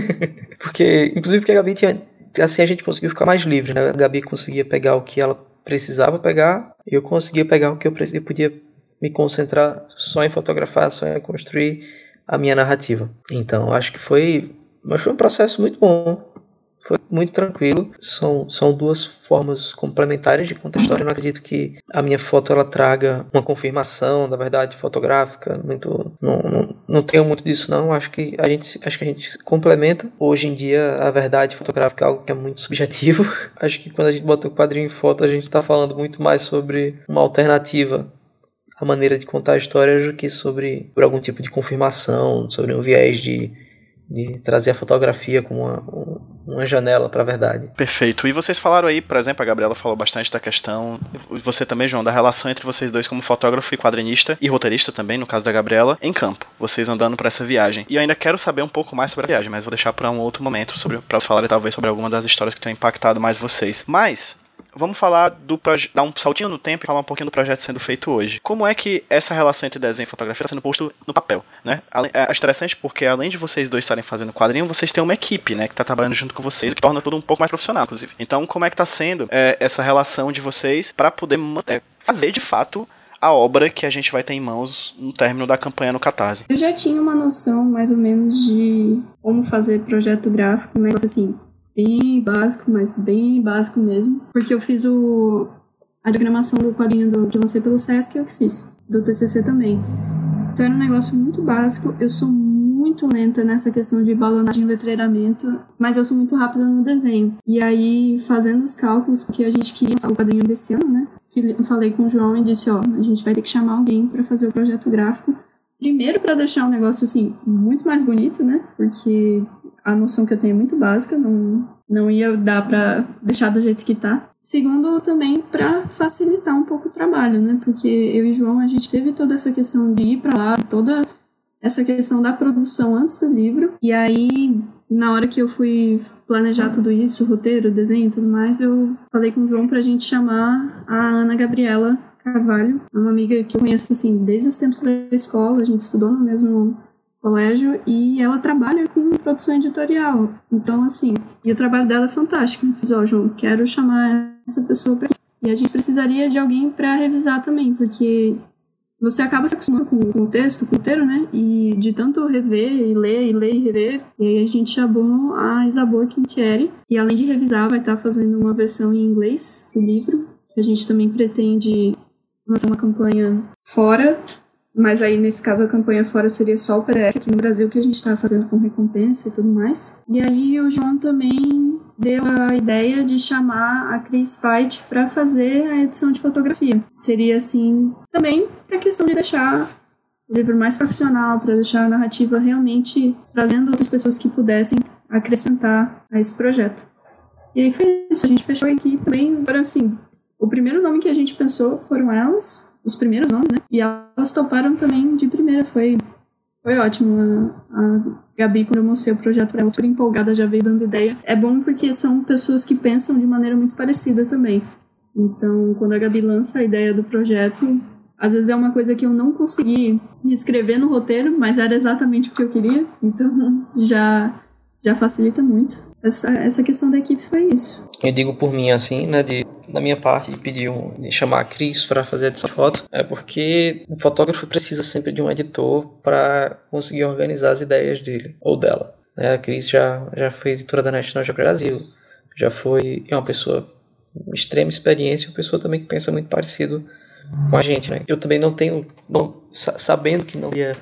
<laughs> porque, inclusive porque a Gabi tinha, assim a gente conseguiu ficar mais livre, né? A Gabi conseguia pegar o que ela precisava pegar, e eu conseguia pegar o que eu, eu podia me concentrar só em fotografar, só em construir a minha narrativa. Então, acho que foi mas foi um processo muito bom. Foi muito tranquilo. São, são duas formas complementares de contar a história. Eu não acredito que a minha foto ela traga uma confirmação da verdade fotográfica. Muito, não, não, não tenho muito disso não. Acho que a gente acho que a gente complementa. Hoje em dia a verdade fotográfica é algo que é muito subjetivo. <laughs> acho que quando a gente bota o quadrinho em foto a gente está falando muito mais sobre uma alternativa a maneira de contar a história do que sobre por algum tipo de confirmação, sobre um viés de de trazer a fotografia como uma, uma janela para a verdade. Perfeito. E vocês falaram aí, por exemplo, a Gabriela falou bastante da questão, você também, João, da relação entre vocês dois como fotógrafo e quadrinista e roteirista também, no caso da Gabriela, em campo, vocês andando para essa viagem. E eu ainda quero saber um pouco mais sobre a viagem, mas vou deixar para um outro momento sobre para falar talvez sobre alguma das histórias que tenham impactado mais vocês. Mas vamos falar do dar um saltinho no tempo e falar um pouquinho do projeto sendo feito hoje. Como é que essa relação entre desenho e fotografia está sendo posto no papel, né? É interessante porque além de vocês dois estarem fazendo quadrinho, vocês têm uma equipe, né, que está trabalhando junto com vocês, o que torna tudo um pouco mais profissional, inclusive. Então, como é que está sendo é, essa relação de vocês para poder é, fazer de fato a obra que a gente vai ter em mãos no término da campanha no Catarse. Eu já tinha uma noção mais ou menos de como fazer projeto gráfico, né? Assim, bem básico, mas bem básico mesmo. Porque eu fiz o, a diagramação do quadrinho do, que lancei pelo Sesc, eu fiz. Do TCC também. Então era um negócio muito básico. Eu sou muito lenta nessa questão de balonagem e letreiramento, mas eu sou muito rápida no desenho. E aí, fazendo os cálculos, porque a gente queria o quadrinho desse ano, né? Eu falei com o João e disse: ó, a gente vai ter que chamar alguém para fazer o projeto gráfico. Primeiro, para deixar o negócio assim muito mais bonito, né? Porque a noção que eu tenho é muito básica, não, não ia dar para deixar do jeito que tá. Segundo, também para facilitar um pouco o trabalho, né? Porque eu e João, a gente teve toda essa questão de ir para lá, toda essa questão da produção antes do livro. E aí, na hora que eu fui planejar tudo isso, roteiro, desenho e tudo mais, eu falei com o João pra gente chamar a Ana Gabriela Carvalho, uma amiga que eu conheço assim desde os tempos da escola, a gente estudou no mesmo colégio e ela trabalha com produção editorial. Então, assim, e o trabalho dela é fantástico. Eu fiz, ó, João, quero chamar essa pessoa para E a gente precisaria de alguém para revisar também, porque você acaba se acostumando com, com o texto, com o né? E de tanto rever e ler e ler e rever. E aí a gente chamou a Isabor Quintieri, e além de revisar, vai estar fazendo uma versão em inglês do livro. Que a gente também pretende lançar uma campanha fora mas aí, nesse caso, a campanha fora seria só o PDF aqui no Brasil, que a gente está fazendo com recompensa e tudo mais. E aí, o João também deu a ideia de chamar a Chris Fight para fazer a edição de fotografia. Seria, assim, também a questão de deixar o livro mais profissional, para deixar a narrativa realmente trazendo outras pessoas que pudessem acrescentar a esse projeto. E aí foi isso, a gente fechou a equipe bem, agora assim, o primeiro nome que a gente pensou foram elas, os primeiros nomes, né? E elas toparam também de primeira, foi, foi ótimo. A, a Gabi, quando eu mostrei o projeto pra ela, super empolgada, já veio dando ideia. É bom porque são pessoas que pensam de maneira muito parecida também. Então, quando a Gabi lança a ideia do projeto, às vezes é uma coisa que eu não consegui descrever no roteiro, mas era exatamente o que eu queria. Então, <laughs> já, já facilita muito. Essa, essa questão da equipe foi isso. Eu digo por mim, assim, né, de da minha parte de pedir um, de chamar a Cris para fazer a edição de foto é porque o fotógrafo precisa sempre de um editor para conseguir organizar as ideias dele ou dela. Né? A Cris já, já foi editora da National Geographic Brasil, já foi é uma pessoa com extrema experiência, uma pessoa também que pensa muito parecido com a gente. Né? Eu também não tenho, bom, sabendo que não ia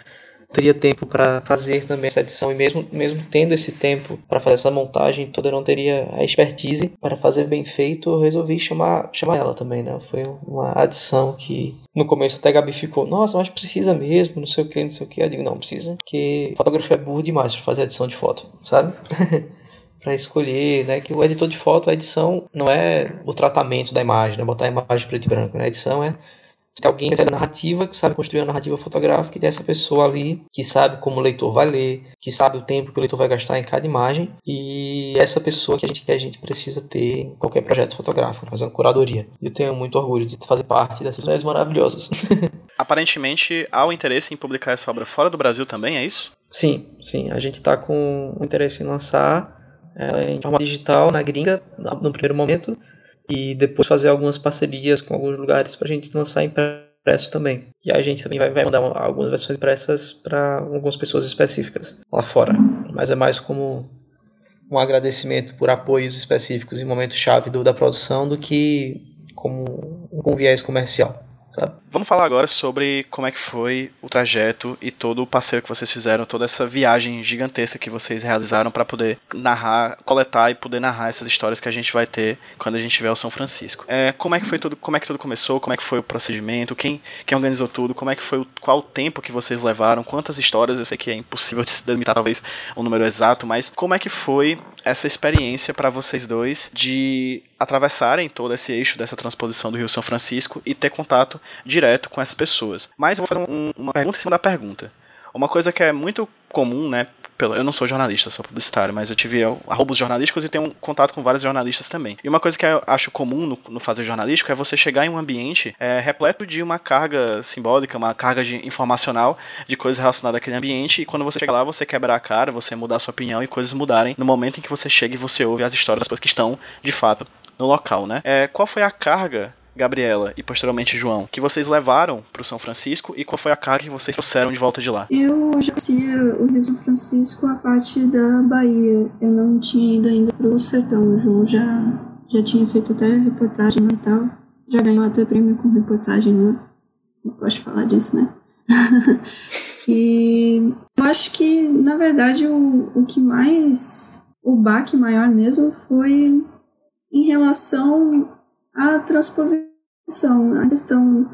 teria tempo para fazer também essa edição e mesmo mesmo tendo esse tempo para fazer essa montagem toda eu não teria a expertise para fazer bem feito eu resolvi chamar chamar ela também né foi uma adição que no começo até a Gabi ficou nossa mas precisa mesmo não sei o que não sei o que eu digo não precisa que fotógrafo é burro demais para fazer edição de foto sabe <laughs> para escolher, né? Que o editor de foto, a edição não é o tratamento da imagem, né? Botar a imagem preto e branco, né? A edição é tem alguém que sabe narrativa, que sabe construir a narrativa fotográfica, e dessa pessoa ali que sabe como o leitor vai ler, que sabe o tempo que o leitor vai gastar em cada imagem, e essa pessoa que a gente, que a gente precisa ter em qualquer projeto fotográfico, fazendo curadoria. Eu tenho muito orgulho de fazer parte dessas mulheres maravilhosas. <laughs> Aparentemente, há o interesse em publicar essa obra fora do Brasil também, é isso? Sim, sim. A gente está com interesse em lançar ela em forma digital na gringa, no primeiro momento, e depois fazer algumas parcerias com alguns lugares para a gente lançar impresso também. E a gente também vai, vai mandar algumas versões impressas para algumas pessoas específicas lá fora. Mas é mais como um agradecimento por apoios específicos em momentos chave da produção do que como um viés comercial sabe? Vamos falar agora sobre como é que foi o trajeto e todo o passeio que vocês fizeram, toda essa viagem gigantesca que vocês realizaram para poder narrar, coletar e poder narrar essas histórias que a gente vai ter quando a gente tiver o São Francisco. É, como é que foi tudo? Como é que tudo começou? Como é que foi o procedimento? Quem, quem organizou tudo? Como é que foi? O, qual o tempo que vocês levaram? Quantas histórias? Eu sei que é impossível <laughs> de se delimitar talvez o um número exato, mas como é que foi essa experiência para vocês dois de atravessarem todo esse eixo dessa transposição do Rio São Francisco e ter contato direto com essas pessoas. Mas eu vou fazer um, uma pergunta em cima da pergunta. Uma coisa que é muito comum, né, pelo, eu não sou jornalista, sou publicitário, mas eu tive arrobos jornalísticos e tenho um contato com vários jornalistas também. E uma coisa que eu acho comum no, no fazer jornalístico é você chegar em um ambiente é, repleto de uma carga simbólica, uma carga de, informacional de coisas relacionadas àquele ambiente, e quando você chega lá, você quebra a cara, você mudar a sua opinião e coisas mudarem no momento em que você chega e você ouve as histórias das pessoas que estão, de fato, no local, né? É, qual foi a carga Gabriela e posteriormente João, que vocês levaram para o São Francisco e qual foi a carga que vocês trouxeram de volta de lá? Eu já conhecia o Rio São Francisco a parte da Bahia. Eu não tinha ido ainda para o sertão. O João já, já tinha feito até reportagem lá e tal. Já ganhou até prêmio com reportagem lá. Você pode falar disso, né? <laughs> e eu acho que, na verdade, o, o que mais. O baque maior mesmo foi em relação a transposição, a questão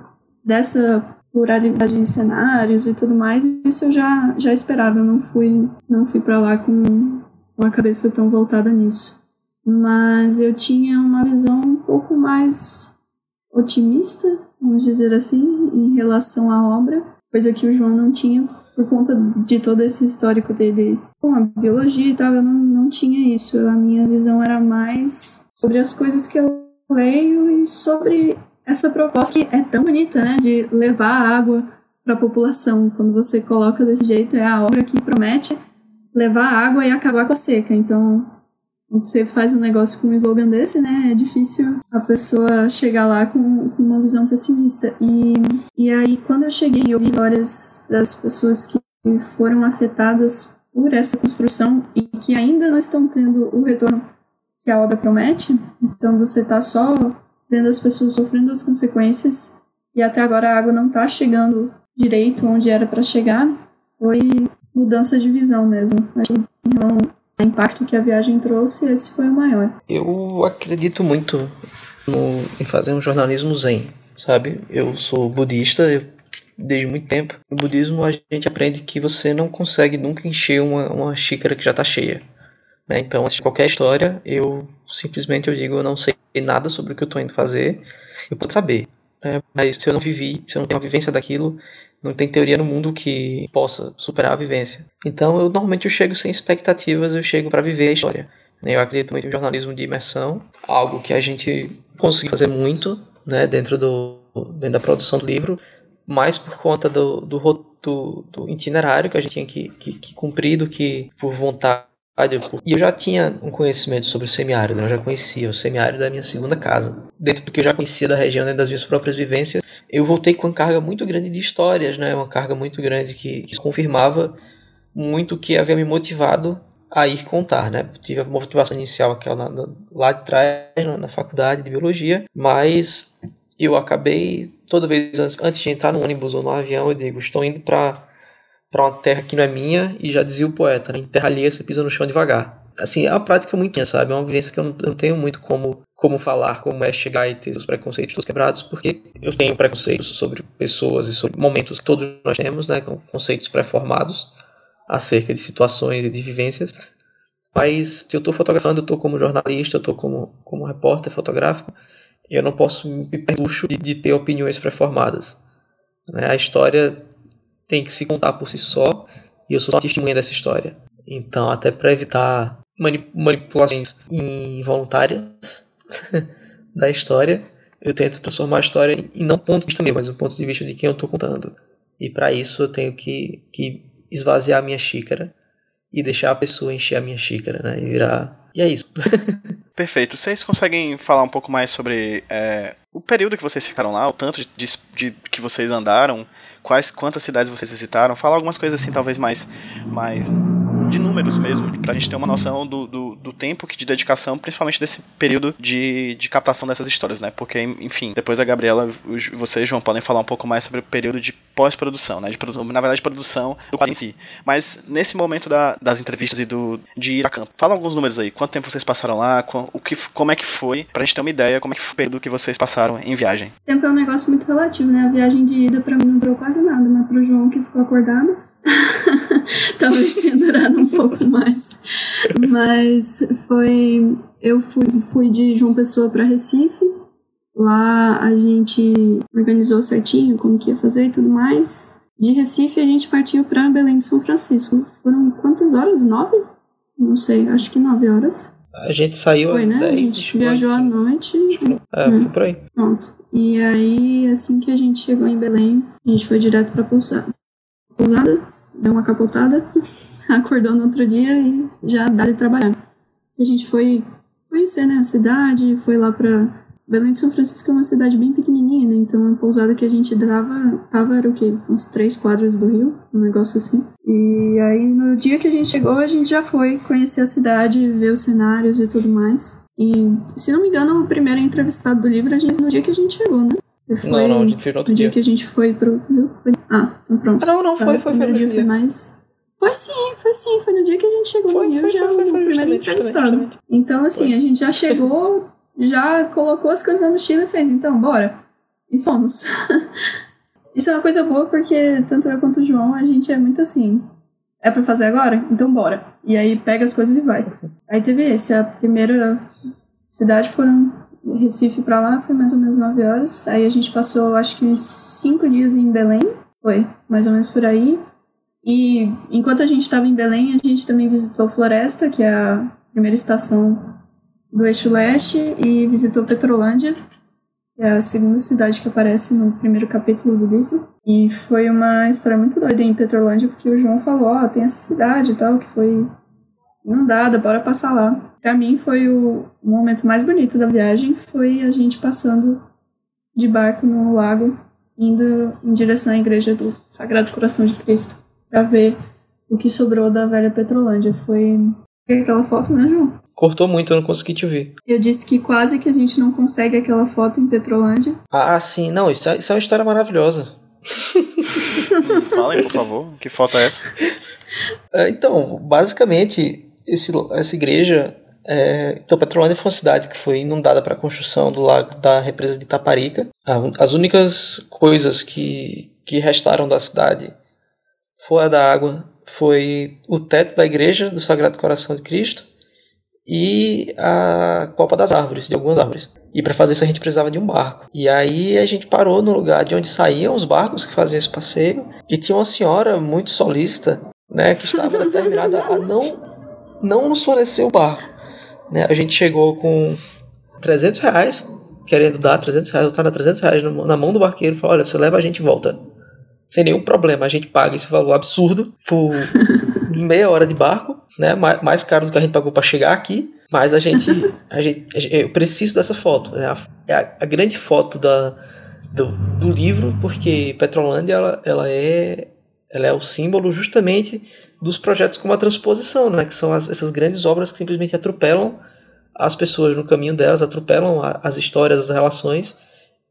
dessa pluralidade de cenários e tudo mais, isso eu já, já esperava, eu não fui, não fui para lá com uma cabeça tão voltada nisso. Mas eu tinha uma visão um pouco mais otimista, vamos dizer assim, em relação à obra, coisa que o João não tinha por conta de todo esse histórico dele com a biologia e tal, eu não, não tinha isso. A minha visão era mais sobre as coisas que leio e sobre essa proposta que é tão bonita, né, de levar água para a população. Quando você coloca desse jeito, é a obra que promete levar água e acabar com a seca. Então, quando você faz um negócio com um slogan desse, né, é difícil a pessoa chegar lá com, com uma visão pessimista. E, e aí, quando eu cheguei e ouvi histórias das pessoas que foram afetadas por essa construção e que ainda não estão tendo o retorno que a obra promete, então você está só vendo as pessoas sofrendo as consequências e até agora a água não está chegando direito onde era para chegar, foi mudança de visão mesmo. Acho que o impacto que a viagem trouxe, esse foi o maior. Eu acredito muito no, em fazer um jornalismo zen, sabe? Eu sou budista, eu, desde muito tempo. No budismo a gente aprende que você não consegue nunca encher uma, uma xícara que já está cheia. Né? Então, de qualquer história, eu simplesmente eu digo, eu não sei nada sobre o que eu estou indo fazer. Eu posso saber, né? mas se eu não vivi, se eu não tenho a vivência daquilo, não tem teoria no mundo que possa superar a vivência. Então, eu normalmente eu chego sem expectativas, eu chego para viver a história. Né? Eu acredito muito em jornalismo de imersão, algo que a gente conseguiu fazer muito né, dentro, do, dentro da produção do livro, mais por conta do, do, do, do itinerário que a gente tinha que, que, que cumprir do que por vontade e eu já tinha um conhecimento sobre o semiárido, né? eu já conhecia o semiárido da minha segunda casa. Dentro do que eu já conhecia da região, dentro das minhas próprias vivências, eu voltei com uma carga muito grande de histórias, né? uma carga muito grande que, que confirmava muito o que havia me motivado a ir contar. Né? Tive a motivação inicial aquela na, lá de trás, na, na faculdade de biologia, mas eu acabei, toda vez antes, antes de entrar no ônibus ou no avião, eu digo, estou indo para para uma terra que não é minha, e já dizia o poeta, né? em terra alheia você pisa no chão devagar. Assim, é uma prática muito minha, sabe? É uma vivência que eu não, tenho muito como, como falar, como é chegar e ter os preconceitos todos quebrados, porque eu tenho preconceitos sobre pessoas e sobre momentos que todos nós temos, né? Com conceitos pré-formados acerca de situações e de vivências. Mas se eu estou fotografando, eu estou como jornalista, eu estou como, como repórter fotográfico, eu não posso me perluxo de, de ter opiniões pré-formadas. Né? A história tem que se contar por si só e eu sou só testemunha dessa história. Então, até para evitar manipulações involuntárias <laughs> da história, eu tento transformar a história em não ponto de vista meu, mas um ponto de vista de quem eu estou contando. E para isso eu tenho que, que esvaziar a minha xícara e deixar a pessoa encher a minha xícara, né? E virar. E é isso. <laughs> Perfeito. Vocês conseguem falar um pouco mais sobre é, o período que vocês ficaram lá, o tanto de, de, de que vocês andaram quais quantas cidades vocês visitaram, falar algumas coisas assim, talvez mais, mais de números mesmo, pra gente ter uma noção do, do, do, tempo que de dedicação, principalmente desse período de, de captação dessas histórias, né? Porque, enfim, depois a Gabriela, você e João podem falar um pouco mais sobre o período de pós-produção, né? De, na verdade, produção do quadro em si. Mas nesse momento da, das entrevistas e do, de ir a campo, fala alguns números aí. Quanto tempo vocês passaram lá? O que, como é que foi? Pra gente ter uma ideia como é que foi o período que vocês passaram em viagem. Tempo é um negócio muito relativo, né? A viagem de ida pra mim não durou quase nada, mas pro João que ficou acordado <laughs> Talvez tenha durado um pouco mais. Mas foi. Eu fui, fui de João Pessoa para Recife. Lá a gente organizou certinho como que ia fazer e tudo mais. De Recife a gente partiu para Belém de São Francisco. Foram quantas horas? Nove? Não sei, acho que nove horas. A gente saiu Foi, às né? 10. a gente viajou à assim. noite. É, Hum. foi por aí. Pronto. E aí, assim que a gente chegou em Belém, a gente foi direto pra pousada. Pousada, deu uma capotada, <laughs> acordou no outro dia e já dá de trabalhar. A gente foi conhecer, né, a cidade, foi lá pra... Belém de São Francisco é uma cidade bem pequenininha, né? Então a pousada que a gente dava, tava era o quê? Uns três quadras do rio, um negócio assim. E aí no dia que a gente chegou, a gente já foi conhecer a cidade, ver os cenários e tudo mais. E, se não me engano, o primeiro entrevistado do livro a gente no dia que a gente chegou, né? Foi Não, não, a gente fez no outro dia dia. que a gente foi pro. Foi- Ah, então pronto. Ah, não, não, foi, o foi, foi. primeiro no dia foi mais. Foi sim, foi sim. Foi no dia que a gente chegou Foi, no Rio foi, já foi, foi, o foi, primeiro justamente, entrevistado. Então, assim, a gente já chegou, já colocou as coisas na mochila e fez, então, bora. E fomos. <laughs> Isso é uma coisa boa porque tanto eu quanto o João, a gente é muito assim. É pra fazer agora? Então bora. E aí pega as coisas e vai. Aí teve esse, a primeira cidade foram Recife pra lá, foi mais ou menos 9 horas. Aí a gente passou acho que uns 5 dias em Belém. Foi, mais ou menos por aí. E enquanto a gente estava em Belém, a gente também visitou Floresta, que é a primeira estação do Eixo Leste, e visitou Petrolândia, que é a segunda cidade que aparece no primeiro capítulo do livro. E foi uma história muito doida em Petrolândia, porque o João falou, ó, tem essa cidade e tal, que foi inundada, bora passar lá. Pra mim foi o momento mais bonito da viagem, foi a gente passando de barco no lago, indo em direção à igreja do Sagrado Coração de Cristo, pra ver o que sobrou da velha Petrolândia. Foi aquela foto, né, João? Cortou muito, eu não consegui te ouvir. Eu disse que quase que a gente não consegue aquela foto em Petrolândia. Ah, sim, não, isso é, isso é uma história maravilhosa. <laughs> Falem, por favor, que foto é essa? <laughs> É, Então, basicamente, esse, essa igreja. É, então, Petrolândia foi uma cidade que foi inundada para a construção do lago da represa de Itaparica. A- As únicas coisas que, que restaram da cidade fora da água foi o teto da igreja do Sagrado Coração de Cristo e a copa das árvores, de algumas árvores. E para fazer isso a gente precisava de um barco. E aí a gente parou no lugar de onde saíam os barcos que faziam esse passeio e tinha uma senhora muito solícita, né, que estava determinada a não não nos fornecer o barco. Né? A gente chegou com 300 reais, querendo dar 300 reais, eu tava 300 reais na mão do barqueiro, falou, olha, você leva a gente e volta. Sem nenhum problema, a gente paga esse valor absurdo por <laughs> meia hora de barco, né? Ma- Mais caro do que a gente pagou para chegar aqui. Mas a gente, a gente, eu preciso dessa foto. né? É a, a grande foto da, do, do livro, porque Petrolândia ela, ela é, ela é o símbolo justamente dos projetos como a transposição, né? Que são as- essas grandes obras que simplesmente atropelam as pessoas no caminho delas, atropelam a- as histórias, as relações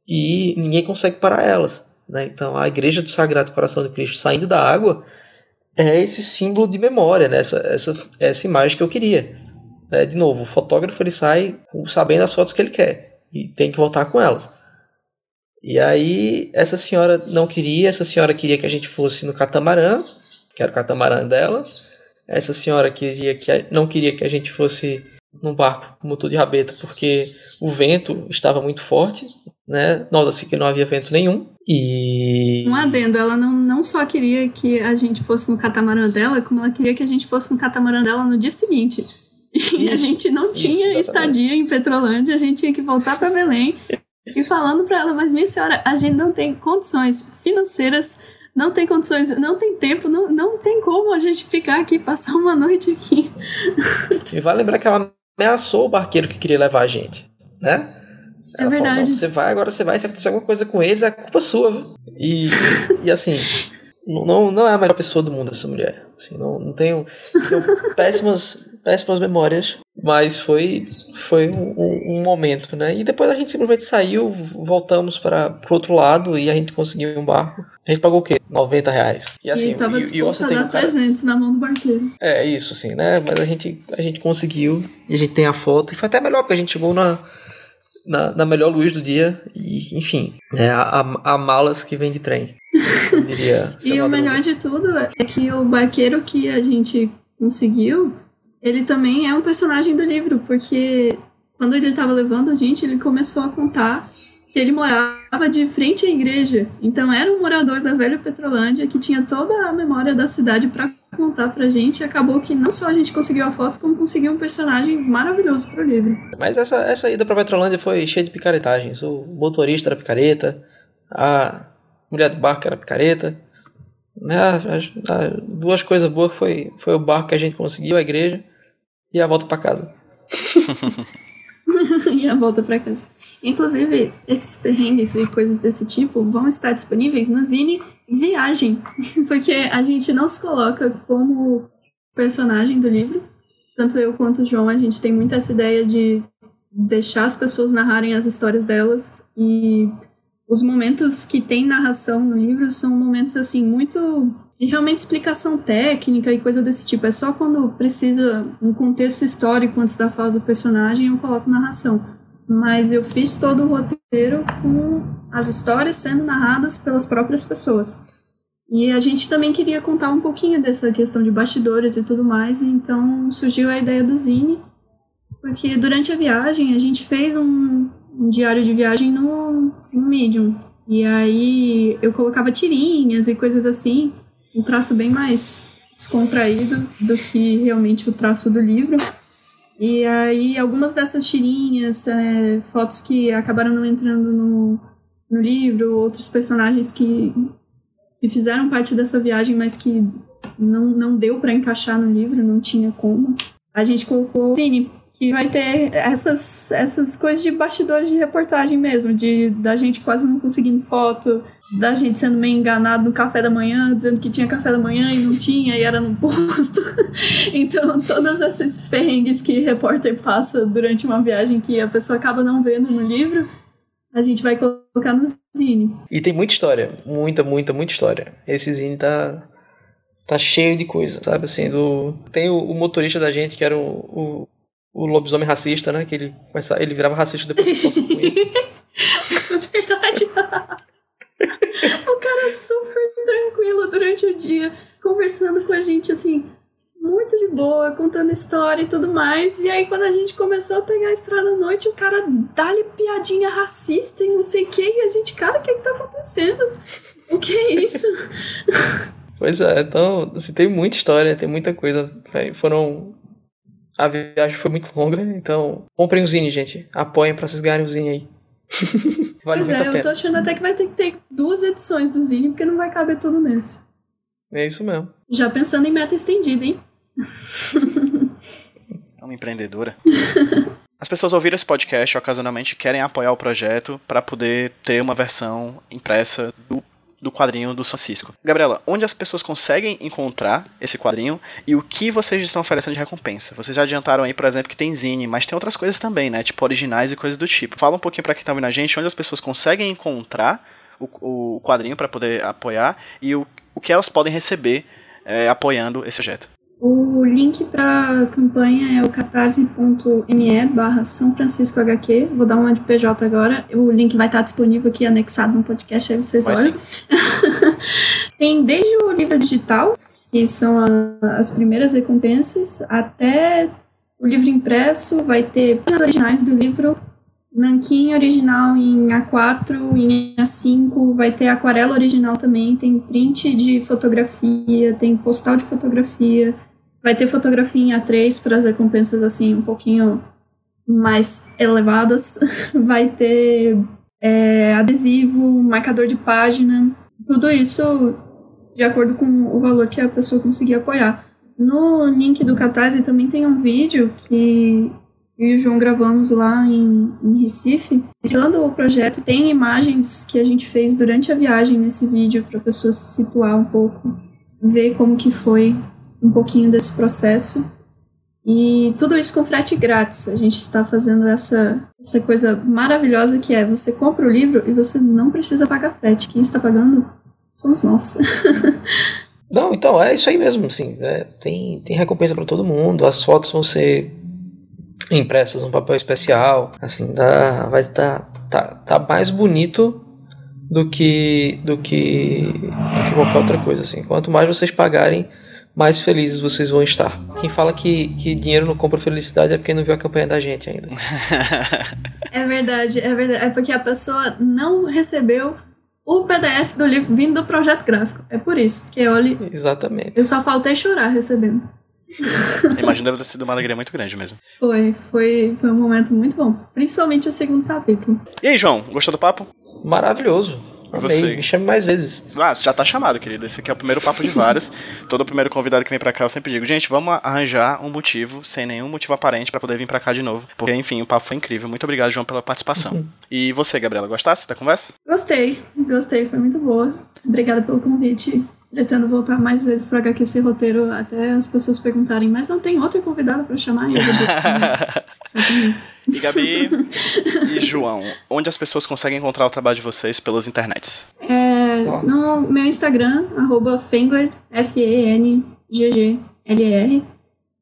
e ninguém consegue parar elas. Né? Então a Igreja do Sagrado Coração de Cristo saindo da água é esse símbolo de memória, né? essa, essa, essa imagem que eu queria. né? de novo, o fotógrafo ele sai sabendo as fotos que ele quer e tem que voltar com elas. E aí essa senhora não queria, essa senhora queria que a gente fosse no catamarã, que era o catamarã dela. Essa senhora queria que a- não queria que a gente fosse num barco com motor de rabeta porque o vento estava muito forte, né? Nota-se que não havia vento nenhum. E Um adendo, ela não, não só queria que a gente fosse no catamarã dela, como ela queria que a gente fosse no catamarã dela no dia seguinte. E a Isso, gente não isso, tinha exatamente. estadia em Petrolândia, a gente tinha que voltar para Belém. E falando para ela, mas minha senhora, a gente não tem condições financeiras, não tem condições, não tem tempo, não, não tem como a gente ficar aqui, passar uma noite aqui. <laughs> E vale lembrar que ela ameaçou o barqueiro que queria levar a gente, né? É Ela falou, verdade. "Não, você vai, agora você vai, se acontecer alguma coisa com eles, é culpa sua. viu?" E, e assim, <laughs> não- não, é a melhor pessoa do mundo essa mulher. Assim, não, não tenho, tenho <laughs> péssimas, péssimas memórias, mas foi, foi um, um- momento, né? E depois a gente simplesmente saiu, voltamos para o outro lado e a gente conseguiu um barco. A gente pagou o quê? 90 reais. E assim, e tava e, e disposto você a dar um cara... 300 na mão do barqueiro. É, isso, assim, né? Mas a gente, a gente conseguiu e a gente tem a foto. E foi até melhor, porque a gente chegou na, na, na melhor luz do dia. E, enfim, né? Há, malas que vem de trem. Diria. <laughs> E o melhor de tudo é que o barqueiro que a gente conseguiu, ele também é um personagem do livro, porque quando ele estava levando a gente, ele começou a contar que ele morava de frente à igreja. Então era um morador da velha Petrolândia que tinha toda a memória da cidade para contar pra gente. E acabou que não só a gente conseguiu a foto, como conseguiu um personagem maravilhoso pro livro. Mas essa, essa ida pra Petrolândia foi cheia de picaretagens. O motorista era picareta, a mulher do barco era picareta. Né? As, as, duas coisas boas foi, foi o barco que a gente conseguiu, a igreja, e a volta para casa. <laughs> <laughs> e a volta para casa. Inclusive, esses perrengues e coisas desse tipo vão estar disponíveis no Zine Viagem, <laughs> porque a gente não se coloca como personagem do livro. Tanto eu quanto o João, a gente tem muito essa ideia de deixar as pessoas narrarem as histórias delas e os momentos que tem narração no livro são momentos assim muito de realmente explicação técnica e coisa desse tipo. É só quando precisa um contexto histórico antes da fala do personagem eu coloco narração. Mas eu fiz todo o roteiro com as histórias sendo narradas pelas próprias pessoas. E a gente também queria contar um pouquinho dessa questão de bastidores e tudo mais, então surgiu a ideia do Zine, porque durante a viagem a gente fez um, um diário de viagem no, no Medium. E aí eu colocava tirinhas e coisas assim, um traço bem mais descontraído do que realmente o traço do livro. E aí algumas dessas tirinhas, é, fotos que acabaram não entrando no, no livro, outros personagens que, que fizeram parte dessa viagem, mas que não, não deu para encaixar no livro, não tinha como. A gente colocou Cine, que vai ter essas, essas coisas de bastidores de reportagem mesmo, de da gente quase não conseguindo foto, da gente sendo meio enganado no café da manhã, dizendo que tinha café da manhã e não tinha, e era no posto. <laughs> então, todos esses perrengues que repórter passa durante uma viagem que a pessoa acaba não vendo no livro, a gente vai colocar no zine. E tem muita história, muita, muita, muita história. Esse zine tá tá cheio de coisa, sabe? Assim, do tem o, o motorista da gente que era o, o o lobisomem racista, né? Que ele, ele virava racista depois que só <laughs> Verdade. <laughs> o cara é super tranquilo durante o dia, conversando com a gente assim, muito de boa, contando história e tudo mais. E aí, quando a gente começou a pegar a estrada à noite, o cara dá-lhe piadinha racista e não sei o que. E a gente, cara, o que, é que tá acontecendo? O que é isso? <laughs> Pois é, então, assim, tem muita história, tem muita coisa. Foram a viagem foi muito longa, então comprem o Zine, gente. Apoiem pra vocês ganharem o Zine aí. <laughs> vale pois é, eu tô achando até que vai ter que ter duas edições do Zine, porque não vai caber tudo nesse. É isso mesmo. Já pensando em meta estendida, hein? É uma empreendedora. <laughs> As pessoas ouviram esse podcast ocasionalmente querem apoiar o projeto para poder ter uma versão impressa do do quadrinho do Francisco. Gabriela, onde as pessoas conseguem encontrar esse quadrinho e o que vocês estão oferecendo de recompensa? Vocês já adiantaram aí, por exemplo, que tem zine, mas tem outras coisas também, né? Tipo originais e coisas do tipo. Fala um pouquinho para quem tá ouvindo a gente, onde as pessoas conseguem encontrar o, o quadrinho para poder apoiar e o, o que elas podem receber é, apoiando esse projeto. O link para a campanha é o catarse.me barra São Francisco HQ. Vou dar uma de PJ agora. O link vai estar disponível aqui anexado no podcast, aí vocês olham. <laughs> Tem desde o livro digital, que são a, as primeiras recompensas, até o livro impresso. Vai ter os originais do livro, nanquim original em A4, em A5, vai ter aquarela original também, tem print de fotografia, tem postal de fotografia Vai ter fotografia em A3 para as recompensas assim um pouquinho mais elevadas. <laughs> Vai ter é, adesivo, marcador de página, tudo isso de acordo com o valor que a pessoa conseguir apoiar. No link do Catarse também tem um vídeo que eu e o João gravamos lá em, em Recife. Explicando o projeto, tem imagens que a gente fez durante a viagem nesse vídeo para a pessoa se situar um pouco, ver como que foi um pouquinho desse processo. E tudo isso com frete grátis. A gente está fazendo essa, essa coisa maravilhosa que é você compra o livro e você não precisa pagar frete. Quem está pagando somos nós. <laughs> não, então é isso aí mesmo. Assim, é, tem, tem recompensa para todo mundo. As fotos vão ser impressas num papel especial. Assim, dá, vai estar tá, tá, tá mais bonito do que do que do que qualquer outra coisa. Assim, quanto mais vocês pagarem mais felizes vocês vão estar. Quem fala que, que dinheiro não compra felicidade é porque não viu a campanha da gente ainda. <laughs> é verdade, é verdade. É porque a pessoa não recebeu o PDF do livro vindo do projeto gráfico. É por isso, porque olha. Exatamente. Eu só faltei chorar recebendo. Imagina deve ter sido uma alegria muito grande mesmo. <laughs> Foi, foi, foi um momento muito bom. Principalmente o segundo capítulo. E aí, João, gostou do papo? Maravilhoso. Amei. Você. Me chame mais vezes. Ah, já tá chamado, querido. Esse aqui é o primeiro papo de vários. <laughs> Todo primeiro convidado que vem pra cá, eu sempre digo, gente, vamos arranjar um motivo, sem nenhum motivo aparente, para poder vir pra cá de novo. Porque, enfim, o papo foi incrível. Muito obrigado, João, pela participação. Uhum. E você, Gabriela, gostasse da conversa? Gostei, gostei, foi muito boa. Obrigada pelo convite. Pretendo voltar mais vezes pro HQ esse roteiro até as pessoas perguntarem, mas não tem outro convidado para chamar? E eu vou dizer, <laughs> e Gabi <laughs> e João, onde as pessoas conseguem encontrar o trabalho de vocês pelas internets? É, no meu Instagram, arroba Fengler, F-E-N-G-G-L-E-R.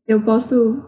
Eu posto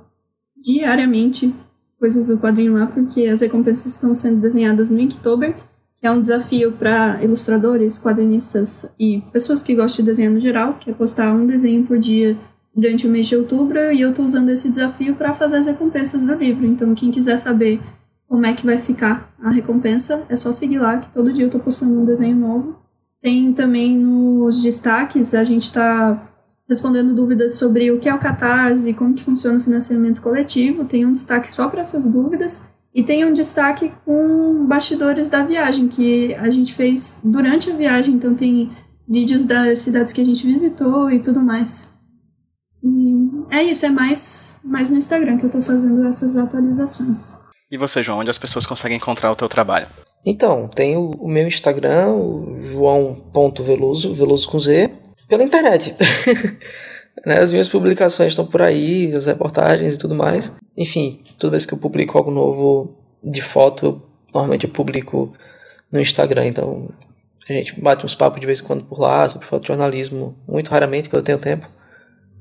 diariamente coisas do quadrinho lá, porque as recompensas estão sendo desenhadas no Inktober, é um desafio para ilustradores, quadrinistas e pessoas que gostam de desenhar no geral, que é postar um desenho por dia durante o mês de outubro e eu estou usando esse desafio para fazer as recompensas do livro. Então, quem quiser saber como é que vai ficar a recompensa, é só seguir lá, que todo dia eu estou postando um desenho novo. Tem também nos destaques, a gente está respondendo dúvidas sobre o que é o Catarse, como que funciona o financiamento coletivo. Tem um destaque só para essas dúvidas. E tem um destaque com bastidores da viagem, que a gente fez durante a viagem. Então tem vídeos das cidades que a gente visitou e tudo mais. E é isso, é mais, mais no Instagram que eu tô fazendo essas atualizações. E você, João, onde as pessoas conseguem encontrar o teu trabalho? Então, tem o, o meu Instagram, o joão.veloso, veloso com Z, pela internet. <laughs> Né, as minhas publicações estão por aí, as reportagens e tudo mais. Enfim, toda vez que eu publico algo novo de foto, eu, normalmente eu publico no Instagram. Então, a gente bate uns papos de vez em quando por lá sobre fotojornalismo, muito raramente, quando eu tenho tempo.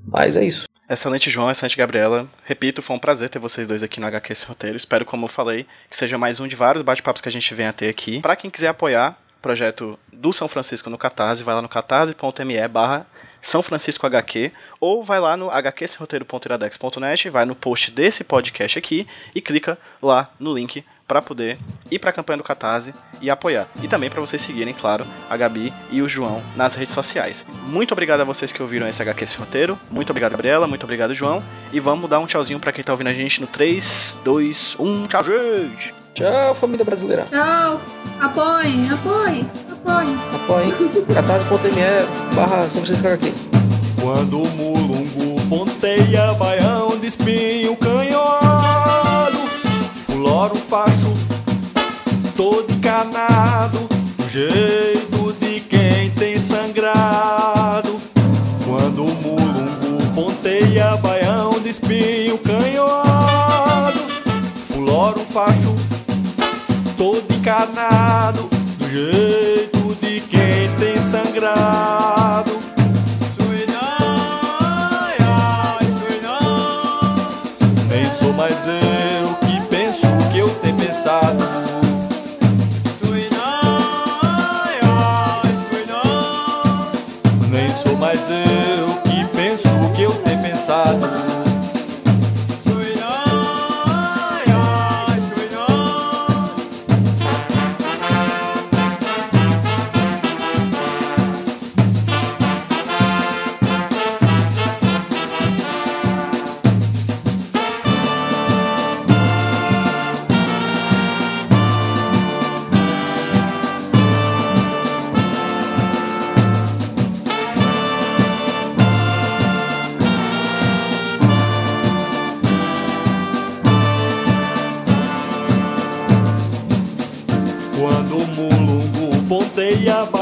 Mas é isso. Excelente, João. Excelente, Gabriela. Repito, foi um prazer ter vocês dois aqui no HQ esse roteiro. Espero, como eu falei, que seja mais um de vários bate-papos que a gente venha a ter aqui. Para quem quiser apoiar o projeto do São Francisco no Catarse, vai lá no catarse.me barra são Francisco HQ, ou vai lá no hqsroteiro.iradex.net, vai no post desse podcast aqui e clica lá no link para poder ir para a campanha do Catarse e apoiar. E também para vocês seguirem, claro, a Gabi e o João nas redes sociais. Muito obrigado a vocês que ouviram esse HQ esse roteiro. Muito obrigado, Gabriela. Muito obrigado, João. E vamos dar um tchauzinho para quem tá ouvindo a gente no 3, 2, 1. Tchau, gente! Tchau, família brasileira. Tchau. Apoiem, apoiem, apoiem. Apoiem. catarse.me barra São Francisco HQ. Quando o mulungu ponteia, baião de espinho canhoado, fulora o facho, todo encanado, o jeito de quem tem sangrado. Quando o mulungu ponteia, baião de espinho canhoado, fulora o facho, todo encanado, do jeito de quem tem sangrado. Yeah.